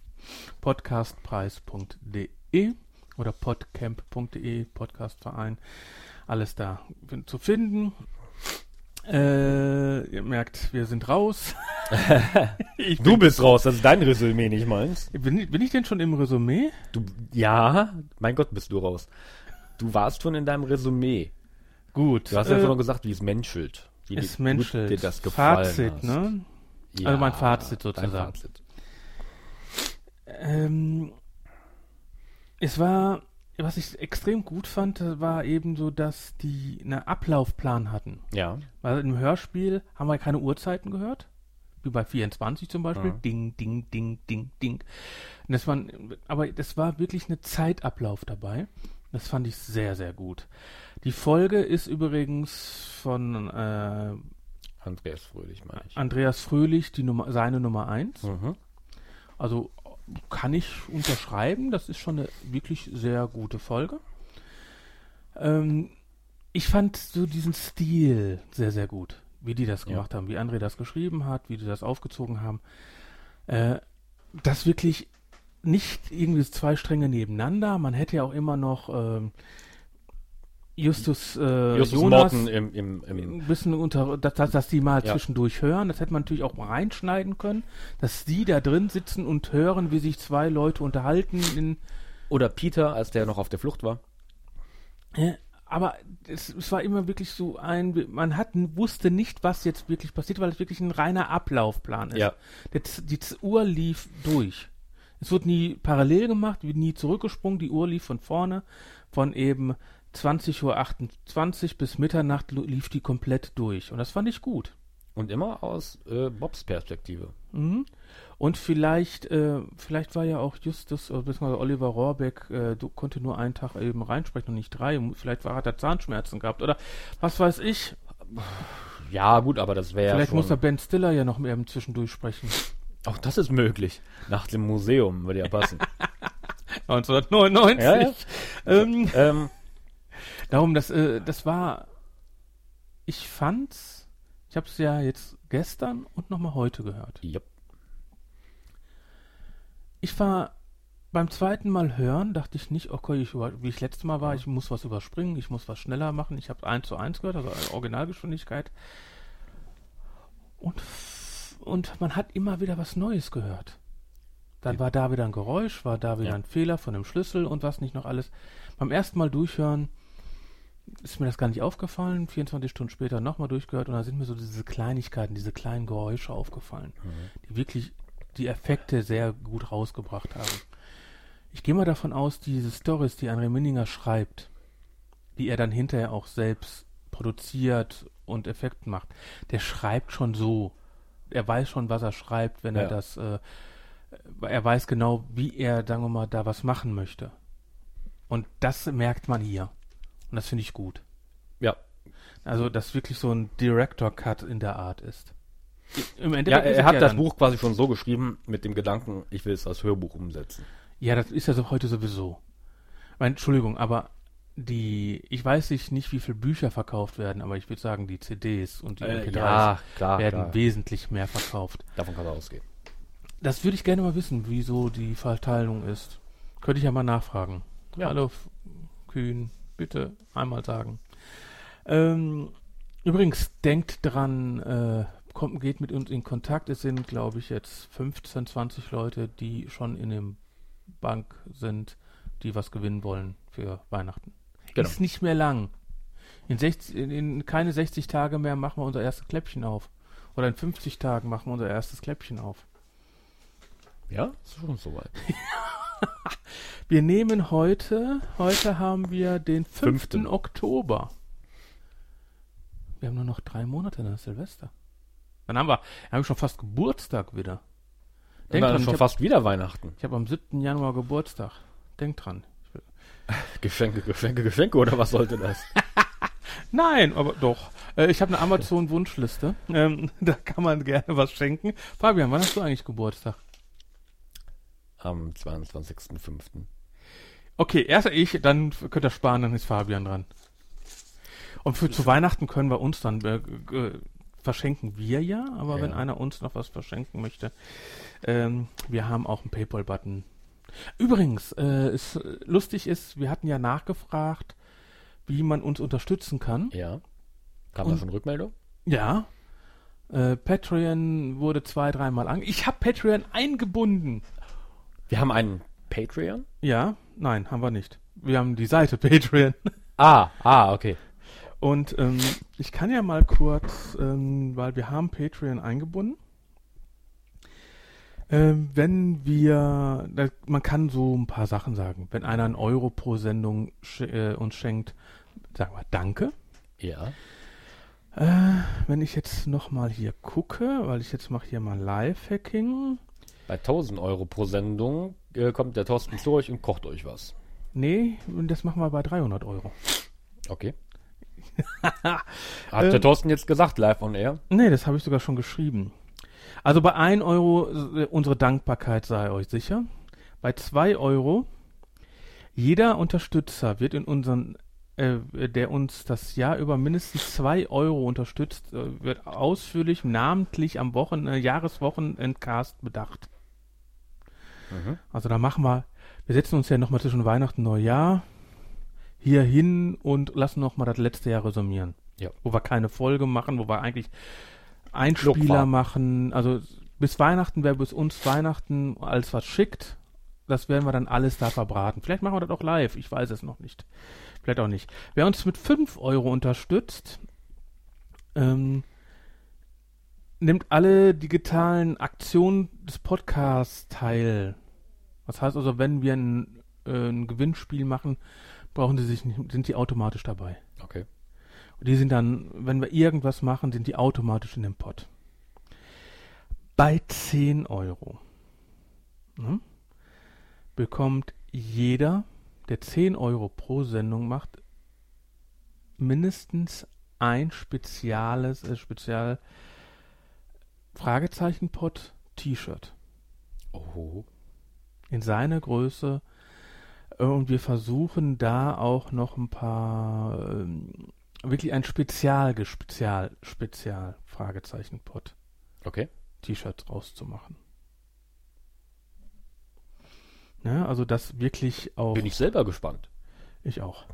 Podcastpreis.de oder podcamp.de, Podcastverein. Alles da zu finden. Äh, ihr merkt, wir sind raus. Ich Du bist raus, das ist dein Resümee, nicht meins. Bin, ich- bin ich denn schon im Resümee? Du, ja, mein Gott, bist du raus. Du warst schon in deinem Resümee. Gut. Du hast äh, einfach nur gesagt, wie es menschelt. Wie es dir- menschelt. dir das gefallen Fazit, hast. ne? Ja, also mein Fazit sozusagen. Fazit. Ähm, es war, was ich extrem gut fand, war eben so, dass die einen Ablaufplan hatten. Ja. Weil im Hörspiel haben wir keine Uhrzeiten gehört. Wie bei 24 zum Beispiel. Mhm. Ding, ding, ding, ding, ding. Und das waren, aber das war wirklich eine Zeitablauf dabei. Das fand ich sehr, sehr gut. Die Folge ist übrigens von äh, Andreas Fröhlich, meine ich. Andreas Fröhlich, die Nummer, seine Nummer 1. Mhm. Also kann ich unterschreiben, das ist schon eine wirklich sehr gute Folge. Ähm, ich fand so diesen Stil sehr, sehr gut, wie die das Ja. gemacht haben, wie André das geschrieben hat, wie die das aufgezogen haben. Äh, das wirklich nicht irgendwie zwei Stränge nebeneinander. Man hätte ja auch immer noch ähm, Justus, äh, Justus Jonas Morten im, im, im ein bisschen unter, dass, dass, dass die mal Ja. zwischendurch hören. Das hätte man natürlich auch mal reinschneiden können, dass die da drin sitzen und hören, wie sich zwei Leute unterhalten. In, Oder Peter, als der noch auf der Flucht war. Ja, aber es, es war immer wirklich so ein, man hat, wusste nicht, was jetzt wirklich passiert, weil es wirklich ein reiner Ablaufplan ist. Ja. Die, Z- die Uhr lief durch. Es wurde nie parallel gemacht, nie zurückgesprungen. Die Uhr lief von vorne, von eben 20.28 Uhr bis Mitternacht lief die komplett durch. Und das fand ich gut. Und immer aus äh, Bobs Perspektive. Mhm. Und vielleicht, äh, vielleicht war ja auch Justus, äh, beziehungsweise Oliver Rohrbeck, äh, du konnte nur einen Tag eben reinsprechen und nicht drei. Vielleicht war, hat er Zahnschmerzen gehabt oder was weiß ich. Ja, gut, aber das wäre ja Vielleicht schon... muss der Ben Stiller ja noch mehr zwischendurch sprechen. Auch das ist möglich. Nach dem Museum würde ja passen. 1999. Ja, ja. Ähm, ähm, darum, das, äh, das war. Ich fand's. Ich habe es ja jetzt gestern und nochmal heute gehört. Yep. Ich war beim zweiten Mal hören, dachte ich nicht, okay, ich, wie ich letztes Mal war, ich muss was überspringen, ich muss was schneller machen. Ich habe 1 zu 1 gehört, also Originalgeschwindigkeit. Und, und man hat immer wieder was Neues gehört. Dann war da wieder ein Geräusch, war da wieder Ja. ein Fehler von dem Schlüssel und was nicht noch alles. Beim ersten Mal durchhören ist mir das gar nicht aufgefallen. 24 Stunden später nochmal durchgehört und da sind mir so diese Kleinigkeiten, diese kleinen Geräusche aufgefallen, die wirklich die Effekte sehr gut rausgebracht haben. Ich gehe mal davon aus, diese Stories, die André Minninger schreibt, die er dann hinterher auch selbst produziert und Effekte macht, der schreibt schon so. Er weiß schon, was er schreibt, wenn er Ja. das, äh, er weiß genau, wie er, sagen wir mal, da was machen möchte. Und das merkt man hier. Und das finde ich gut. Ja. Also, dass wirklich so ein Director-Cut in der Art ist. Im Ja, Endeffekt ist er es hat ja das Buch quasi schon so geschrieben, mit dem Gedanken, ich will es als Hörbuch umsetzen. Ja, das ist ja so heute sowieso. Mein, Entschuldigung, aber die, ich weiß nicht, nicht, wie viele Bücher verkauft werden, aber ich würde sagen, die CDs und die Äh, MP3s ja, klar, werden klar. wesentlich mehr verkauft. Davon kann er ausgehen. Das würde ich gerne mal wissen, wie so die Verteilung ist. Könnte ich ja mal nachfragen. Ja. Hallo, Kühn, bitte einmal sagen. Ähm, übrigens, denkt dran, äh, kommt, geht mit uns in Kontakt. Es sind, glaube ich, jetzt 15, 20 Leute, die schon in dem Bank sind, die was gewinnen wollen für Weihnachten. Genau. Ist nicht mehr lang. In, 60, in, in keine 60 Tage mehr machen wir unser erstes Kläppchen auf. Oder in 50 Tagen machen wir unser erstes Kläppchen auf. Ja, ist schon soweit. Wir nehmen heute, heute haben wir den 5. Fünften. Oktober. Wir haben nur noch drei Monate nach Silvester. Dann haben wir, haben wir schon fast Geburtstag wieder. Denk dann dran, schon ich habe fast wieder Weihnachten. hab am 7. Januar Geburtstag. Denk dran. Ich Geschenke, Geschenke, Geschenke oder was sollte das? Nein, aber doch. Äh, ich habe eine Amazon-Wunschliste. Ähm, da kann man gerne was schenken. Fabian, wann hast du eigentlich Geburtstag? Am 22.05. Okay, erst ich, dann könnt ihr sparen, dann ist Fabian dran. Und für zu Weihnachten können wir uns dann äh, g- verschenken wir ja, aber Ja. wenn einer uns noch was verschenken möchte, ähm, wir haben auch einen PayPal-Button. Übrigens, äh, es äh, lustig ist, wir hatten ja nachgefragt, wie man uns unterstützen kann. Ja. Kam Und- da schon Rückmeldung? Ja. Äh, Patreon wurde zwei, dreimal an. Ich habe Patreon eingebunden. Wir haben einen Patreon? Ja, nein, haben wir nicht. Wir haben die Seite Patreon. Ah, ah, okay. Und ähm, ich kann ja mal kurz, ähm, weil wir haben Patreon eingebunden. Ähm, wenn wir, da, man kann so ein paar Sachen sagen. Wenn einer einen Euro pro Sendung sch äh, uns schenkt, sagen wir Danke. Ja. Äh, wenn ich jetzt nochmal hier gucke, weil ich jetzt mache hier mal Live-Hacking. Bei 1000 Euro pro Sendung äh, kommt der Thorsten zu euch und kocht euch was. Nee, das machen wir bei 300 Euro. Okay. Hat der Ähm, Thorsten jetzt gesagt, live on air? Nee, das habe ich sogar schon geschrieben. Also bei 1 Euro äh, unsere Dankbarkeit sei euch sicher. Bei 2 Euro jeder Unterstützer wird in unseren, äh, der uns das Jahr über mindestens 2 Euro unterstützt, äh, wird ausführlich, namentlich am Wochen, äh, Jahreswochenendcast bedacht. Mhm. Also da machen wir, wir setzen uns ja nochmal zwischen Weihnachten und Neujahr hier hin und lassen nochmal das letzte Jahr resümieren. Ja. Wo wir keine Folge machen, wo wir eigentlich Einspieler machen. Also bis Weihnachten, wer bis uns Weihnachten als was schickt, das werden wir dann alles da verbraten. Vielleicht machen wir das auch live, ich weiß es noch nicht. Vielleicht auch nicht. Wer uns mit 5 Euro unterstützt, ähm, nimmt alle digitalen Aktionen des Podcasts teil. Das heißt also, wenn wir ein, äh, ein Gewinnspiel machen, brauchen sie sich nicht, sind sie automatisch dabei. Okay. Und die sind dann, wenn wir irgendwas machen, sind die automatisch in dem Pot. Bei 10 Euro ne, bekommt jeder, der 10 Euro pro Sendung macht, mindestens ein spezielles, äh, spezial Fragezeichen-Pod T-Shirt. Oh. In seiner Größe. Äh, Und wir versuchen da auch noch ein paar, ähm, wirklich ein Spezial, Spezial, Spezial Fragezeichen-Pod Okay. T-Shirts rauszumachen. Ja, also das wirklich auch. Bin ich selber gespannt. Ich auch.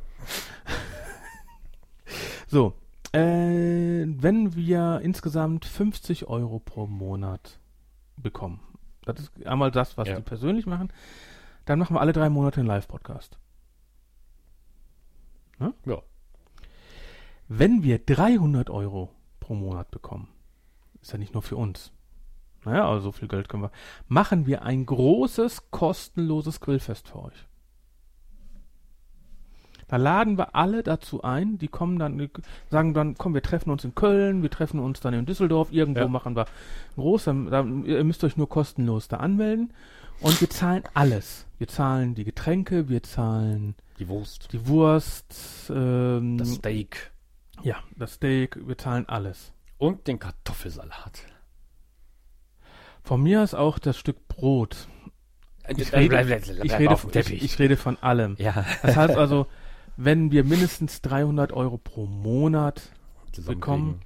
so, äh, wenn wir insgesamt 50 Euro pro Monat bekommen, das ist einmal das, was Ja. die persönlich machen, dann machen wir alle drei Monate einen Live-Podcast. Ne? Ja. Wenn wir 300 Euro pro Monat bekommen, ist ja nicht nur für uns. Naja, also so viel Geld können wir. Machen wir ein großes, kostenloses Grillfest für euch. Da laden wir alle dazu ein, die kommen dann, die sagen dann, komm, wir treffen uns in Köln, wir treffen uns dann in Düsseldorf, irgendwo Ja. machen wir groß, dann, dann, ihr müsst euch nur kostenlos da anmelden und wir zahlen alles. Wir zahlen die Getränke, wir zahlen Die Wurst. die Wurst, ähm, Das Steak. ja, das Steak, wir zahlen alles. Und den Kartoffelsalat. Von mir ist auch das Stück Brot. Ich rede, bleib ich auf rede, ich, Teppich. ich rede von allem. Ja. Das heißt also, wenn wir mindestens 300 Euro pro Monat bekommen,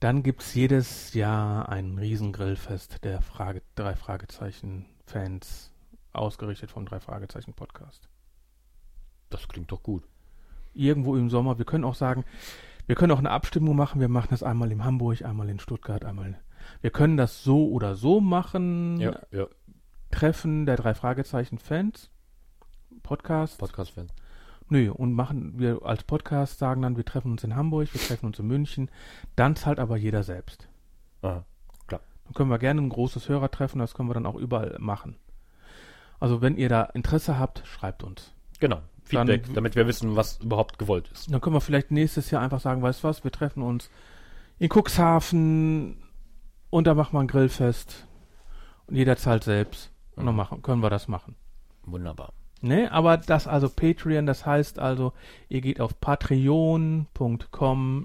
dann gibt's jedes Jahr ein Riesengrillfest der Frage, drei Fragezeichen-Fans, ausgerichtet vom drei Fragezeichen-Podcast. Das klingt doch gut. Irgendwo im Sommer. Wir können auch sagen, wir können auch eine Abstimmung machen. Wir machen das einmal in Hamburg, einmal in Stuttgart, einmal. In, wir können das so oder so machen. Ja, ja. Treffen der drei Fragezeichen-Fans. Podcast. Podcast-Fan. Nö, und machen wir als Podcast sagen dann, wir treffen uns in Hamburg, wir treffen uns in München. Dann zahlt aber jeder selbst. Aha, klar. Dann können wir gerne ein großes Hörertreffen, das können wir dann auch überall machen. Also wenn ihr da Interesse habt, schreibt uns. Genau. Feedback, Dann- damit wir wissen, was überhaupt gewollt ist. Dann können wir vielleicht nächstes Jahr einfach sagen, weißt du was, wir treffen uns in Cuxhaven und da machen wir ein Grillfest. Und jeder zahlt selbst. Und dann machen, können wir das machen. Wunderbar. Ne, aber das also Patreon, das heißt also, ihr geht auf patreon.com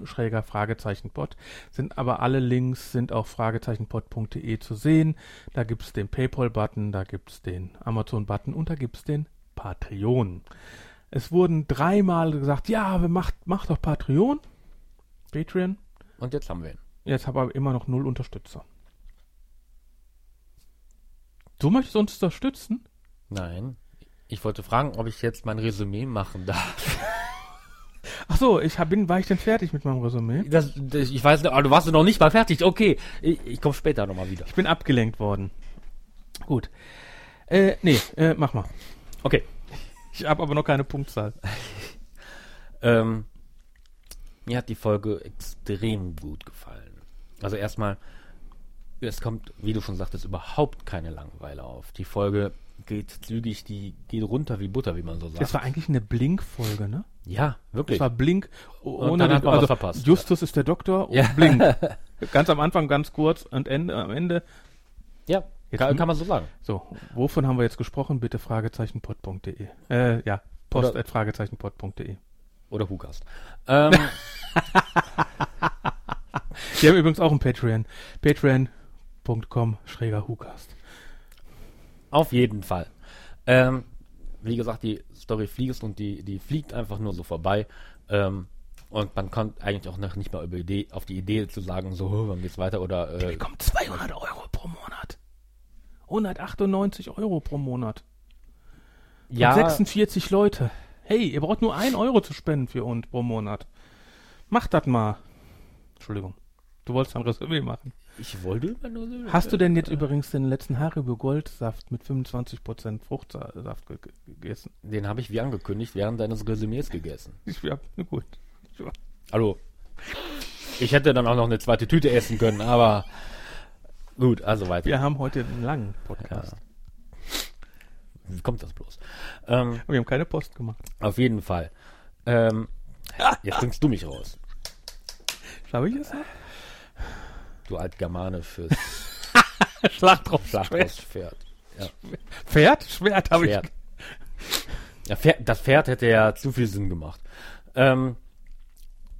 schräger Fragezeichenpod, sind aber alle Links sind auf fragezeichenpod.de zu sehen. Da gibt's den Paypal-Button, da gibt's den Amazon-Button und da gibt's den Patreon. Es wurden dreimal gesagt, ja, wir macht, macht doch Patreon. Patreon. Und jetzt haben wir ihn. Jetzt habe aber immer noch null Unterstützer. Du möchtest uns unterstützen? Nein. Ich wollte fragen, ob ich jetzt mein Resümee machen darf. Ach so, ich hab, bin, war ich denn fertig mit meinem Resümee? Das, das, ich weiß nicht, aber du warst noch nicht mal fertig. Okay, ich, ich komme später nochmal wieder. Ich bin abgelenkt worden. Gut. Äh, nee, äh, mach mal. Okay. Ich habe aber noch keine Punktzahl. Ähm, mir hat die Folge extrem gut gefallen. Also erstmal, es kommt, wie du schon sagtest, überhaupt keine Langeweile auf. Die Folge geht zügig, die geht runter wie Butter, wie man so sagt. Das war eigentlich eine Blink-Folge, ne? ja, wirklich. Das war Blink. Und Ohne dann hat man was also verpasst. Justus ist der Doktor und Ja. Blink. Ganz am Anfang ganz kurz und Ende, am Ende. ja, Jetzt- kann, kann man so sagen. So, wovon haben wir jetzt gesprochen? Bitte fragezeichenpod.de. Äh, ja, post Oder- at fragezeichenpod.de. Oder Hukast. Ähm, Die haben übrigens auch ein Patreon. Patreon.com schräger Hukast. Auf jeden Fall. Ähm, wie gesagt, die Story fließt und die, die fliegt einfach nur so vorbei. Ähm, und man kommt eigentlich auch noch nicht mal über Idee, auf die Idee zu sagen, so, "Oh, wann geht's weiter oder äh, bekommen 200 Euro pro Monat. 198 Euro pro Monat. Und ja, 46 Leute. Hey, ihr braucht nur 1 Euro zu spenden für uns pro Monat. Macht das mal. Entschuldigung. Du wolltest ein Resümee machen. Ich wollte immer nur so. Hast du denn jetzt übrigens den letzten Haribo Goldsaft mit 25% Fruchtsaft ge ge- gegessen? Den habe ich wie angekündigt während deines Resümees gegessen. Ich, ja, na gut. Ja. Hallo. Ich hätte dann auch noch eine zweite Tüte essen können, aber gut, also weiter. Wir haben heute einen langen Podcast. Wie kommt das bloß? Ähm, Wir haben keine Post gemacht. auf jeden Fall. Ähm, jetzt bringst du mich raus. Schaffe ich es noch? Du Altgermane fürs. Schlachtrostpferd. Ja. Pferd? Schwert habe ich. Ja, Pferd. Das Pferd hätte ja zu viel Sinn gemacht. Ähm,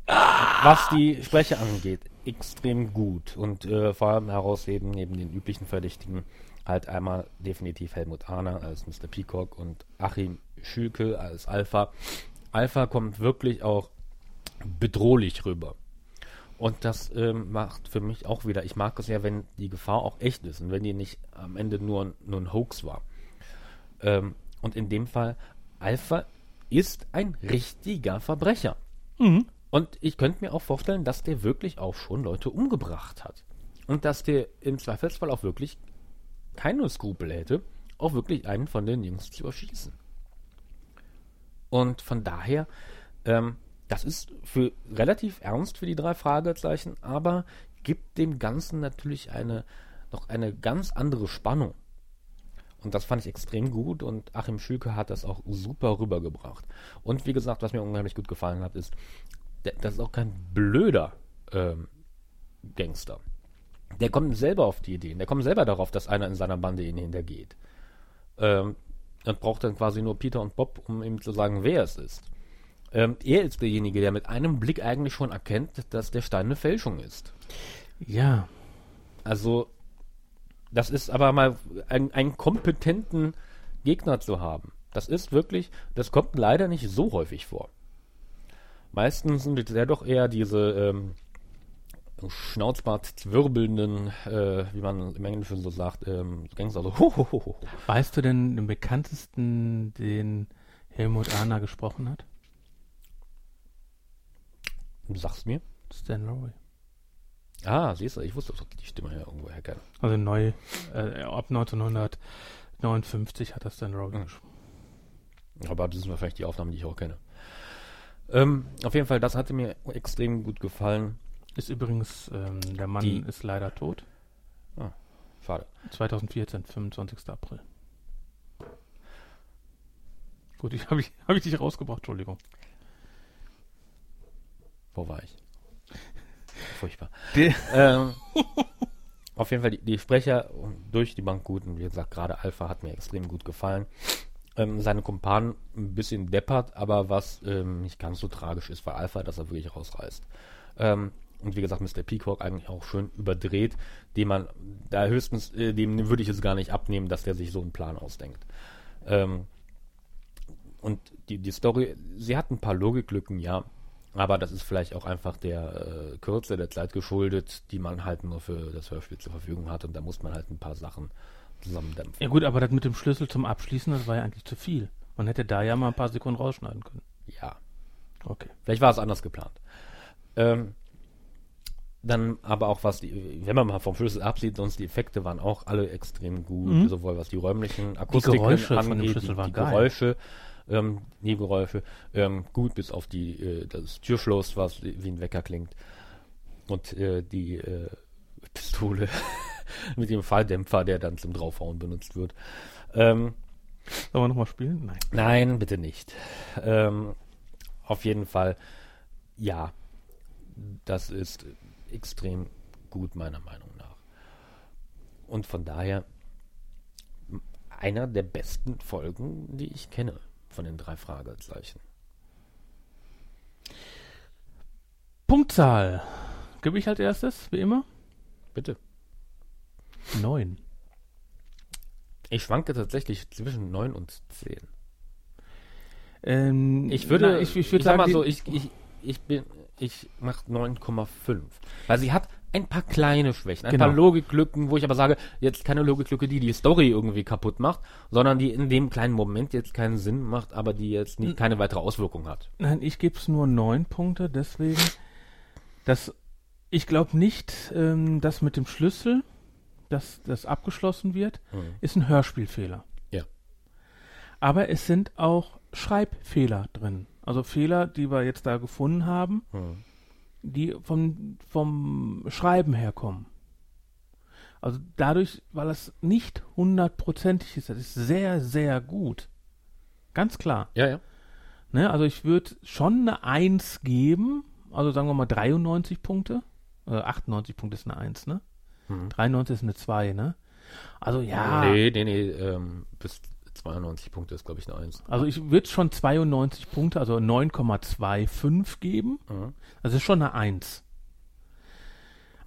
was die Sprecher angeht, extrem gut. Und äh, vor allem herausheben neben den üblichen Verdächtigen halt einmal definitiv Helmut Ahner als Mr. Peacock und Achim Schülke als Alpha. Alpha kommt wirklich auch bedrohlich rüber. Und das ähm, macht für mich auch wieder, ich mag es ja, wenn die Gefahr auch echt ist und wenn die nicht am Ende nur, nur ein Hoax war. Ähm, und in dem Fall, Alpha ist ein richtiger Verbrecher. Mhm. Und ich könnte mir auch vorstellen, dass der wirklich auch schon Leute umgebracht hat. Und dass der im Zweifelsfall auch wirklich keine Skrupel hätte, auch wirklich einen von den Jungs zu erschießen. Und von daher, ähm, das ist für relativ ernst für die drei Fragezeichen, aber gibt dem Ganzen natürlich eine noch eine ganz andere Spannung. Und das fand ich extrem gut und Achim Schülke hat das auch super rübergebracht. Und wie gesagt, was mir unheimlich gut gefallen hat, ist, das ist auch kein blöder ähm, Gangster. Der kommt selber auf die Ideen, der kommt selber darauf, dass einer in seiner Bande ihn hintergeht. Ähm, und braucht dann quasi nur Peter und Bob, um ihm zu sagen, wer es ist. Ähm, er ist derjenige, der mit einem Blick eigentlich schon erkennt, dass der Stein eine Fälschung ist. Ja. Also, das ist aber mal ein, einen kompetenten Gegner zu haben. Das ist wirklich, das kommt leider nicht so häufig vor. Meistens sind es ja doch eher diese ähm, Schnauzbart zwirbelnden, äh, wie man im Englischen so sagt, ähm, Gangster so. Ho, ho, ho, ho. Weißt du denn den bekanntesten, den Helmut Ahner gesprochen hat? Du sagst mir? Stan Roy. Ah, siehst du, ich wusste, dass ich die Stimme ja irgendwo herkenne. Also neu, äh, ab 1959 hat das Stan Roy Hm. gesprochen. Aber das sind wahrscheinlich die Aufnahmen, die ich auch kenne. Ähm, auf jeden Fall, das hatte mir extrem gut gefallen. Ist übrigens, ähm, der Mann Die- ist leider tot. Schade. 2014, 25. April. Gut, ich habe ich, hab ich dich rausgebracht, Entschuldigung. Wo war ich? Furchtbar. Ähm, auf jeden Fall, die, die Sprecher durch die Bank gut. Und wie gesagt, gerade Alpha hat mir extrem gut gefallen. Ähm, seine Kumpanen ein bisschen deppert, aber was ähm, nicht ganz so tragisch ist für Alpha, dass er wirklich rausreißt. Ähm, und wie gesagt, Mr. Peacock eigentlich auch schön überdreht, dem man da höchstens, äh, dem würde ich es gar nicht abnehmen, dass der sich so einen Plan ausdenkt. Ähm, und die, die Story, sie hat ein paar Logiklücken, ja, aber das ist vielleicht auch einfach der äh, Kürze der Zeit geschuldet, die man halt nur für das Hörspiel zur Verfügung hat und da muss man halt ein paar Sachen zusammendämpfen. Ja gut, aber das mit dem Schlüssel zum Abschließen, das war ja eigentlich zu viel. Man hätte da ja mal ein paar Sekunden rausschneiden können. Ja, Okay. vielleicht war es anders geplant. Ähm, dann aber auch was die, wenn man mal vom Schlüssel absieht, sonst die Effekte waren auch alle extrem gut, Mhm. sowohl was die räumlichen Akustiken Geräusche angeht, von dem Schlüssel die, waren die geil. Ähm, die Geräusche, ähm, gut bis auf die äh, das Türschloss, was wie ein Wecker klingt und äh, die äh, Pistole mit dem Falldämpfer, der dann zum Draufhauen benutzt wird. Ähm, Sollen wir nochmal spielen? Nein. Nein, bitte nicht. Ähm, auf jeden Fall, ja, das ist extrem gut, meiner Meinung nach. Und von daher einer der besten Folgen, die ich kenne von den drei Fragezeichen. Punktzahl. Gebe ich als erstes, wie immer? Bitte. Neun. Ich schwanke tatsächlich zwischen 9 und 10. Ähm, Ich würde, na, ich, ich würde sag sagen, mal so, ich, ich, ich bin, ich mach 9,5. Weil sie hat ein paar kleine Schwächen, ein Genau. paar Logiklücken, wo ich aber sage, jetzt keine Logiklücke, die die Story irgendwie kaputt macht, sondern die in dem kleinen Moment jetzt keinen Sinn macht, aber die jetzt nicht, keine weitere Auswirkung hat. Nein, ich gebe es nur neun Punkte, deswegen, dass ich glaube nicht, ähm, dass mit dem Schlüssel, dass das abgeschlossen wird, Mhm. ist ein Hörspielfehler. Ja. Aber es sind auch Schreibfehler drin. Also Fehler, die wir jetzt da gefunden haben, Mhm. Die vom, vom Schreiben herkommen. Also dadurch, weil es nicht hundertprozentig ist, das ist sehr, sehr gut. Ganz klar. Ja, ja. Ne, also ich würde schon eine 1 geben, also sagen wir mal 93 Punkte. Äh, 98 Punkte ist eine 1, ne? Mhm. 93 ist eine 2, ne? Also ja. Nee, nee, nee, ähm, bis 92 Punkte ist, glaube ich, eine 1. Also ich würde schon 92 Punkte, also 9,25 geben. Mhm. Das ist schon eine 1.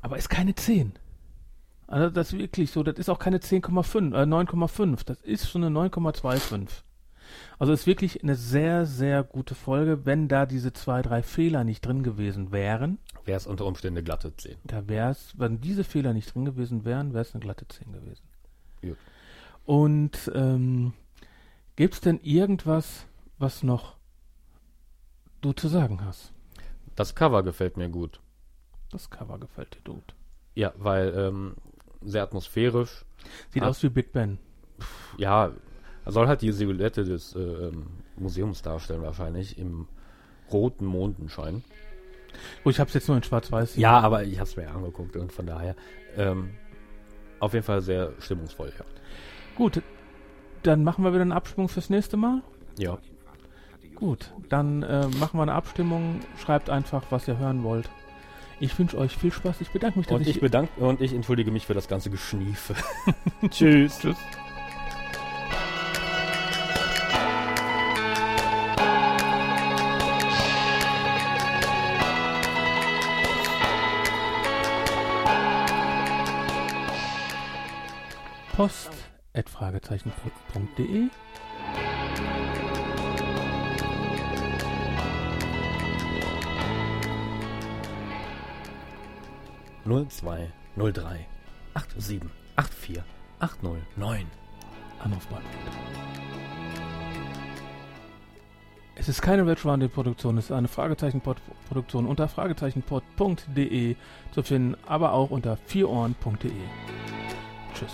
Aber ist keine 10. Also das ist wirklich so, das ist auch keine 10,5, äh, 9,5. Das ist schon eine 9,25. Also ist wirklich eine sehr, sehr gute Folge, wenn da diese zwei, drei Fehler nicht drin gewesen wären. Wäre es unter Umständen eine glatte 10. Da wäre es, wenn diese Fehler nicht drin gewesen wären, wäre es eine glatte 10 gewesen. Gut. Und ähm, gibt es denn irgendwas, was noch du zu sagen hast? Das Cover gefällt mir gut. Das Cover gefällt dir gut. Ja, weil ähm, sehr atmosphärisch. Sieht Hat- aus wie Big Ben. Ja, er soll halt die Silhouette des äh, ähm, Museums darstellen, wahrscheinlich im roten Mondenschein. Oh, ich habe es jetzt nur in Schwarz-Weiß. Ja, aber ich habe es mir angeguckt und von daher ähm, auf jeden Fall sehr stimmungsvoll, ja. Gut, dann machen wir wieder einen Abstimmung fürs nächste Mal. Ja, Gut, dann äh, machen wir eine Abstimmung. Schreibt einfach, was ihr hören wollt. Ich wünsche euch viel Spaß. Ich bedanke mich, dass und ich bedanke und ich entschuldige mich für das ganze Geschniefe. Tschüss. Tschüss. Post at fragezeichenpod.de 02 03 87 84 809. Anrufbeantworter. Es ist keine Red Rounded Produktion, es ist eine Fragezeichen-Produktion unter fragezeichenpod.de zu finden, aber auch unter vierohren.de. Tschüss.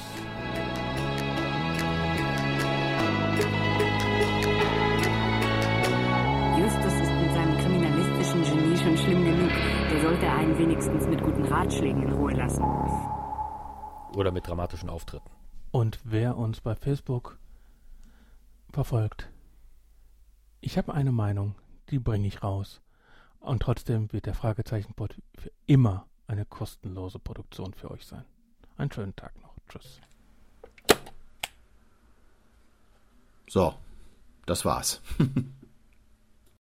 Justus ist mit seinem kriminalistischen Genie schon schlimm genug. Der sollte einen wenigstens mit guten Ratschlägen in Ruhe lassen. Oder mit dramatischen Auftritten. Und wer uns bei Facebook verfolgt, ich habe eine Meinung, die bringe ich raus. Und trotzdem wird der Fragezeichenpod für immer eine kostenlose Produktion für euch sein. Einen schönen Tag noch. Tschüss. So, das war's.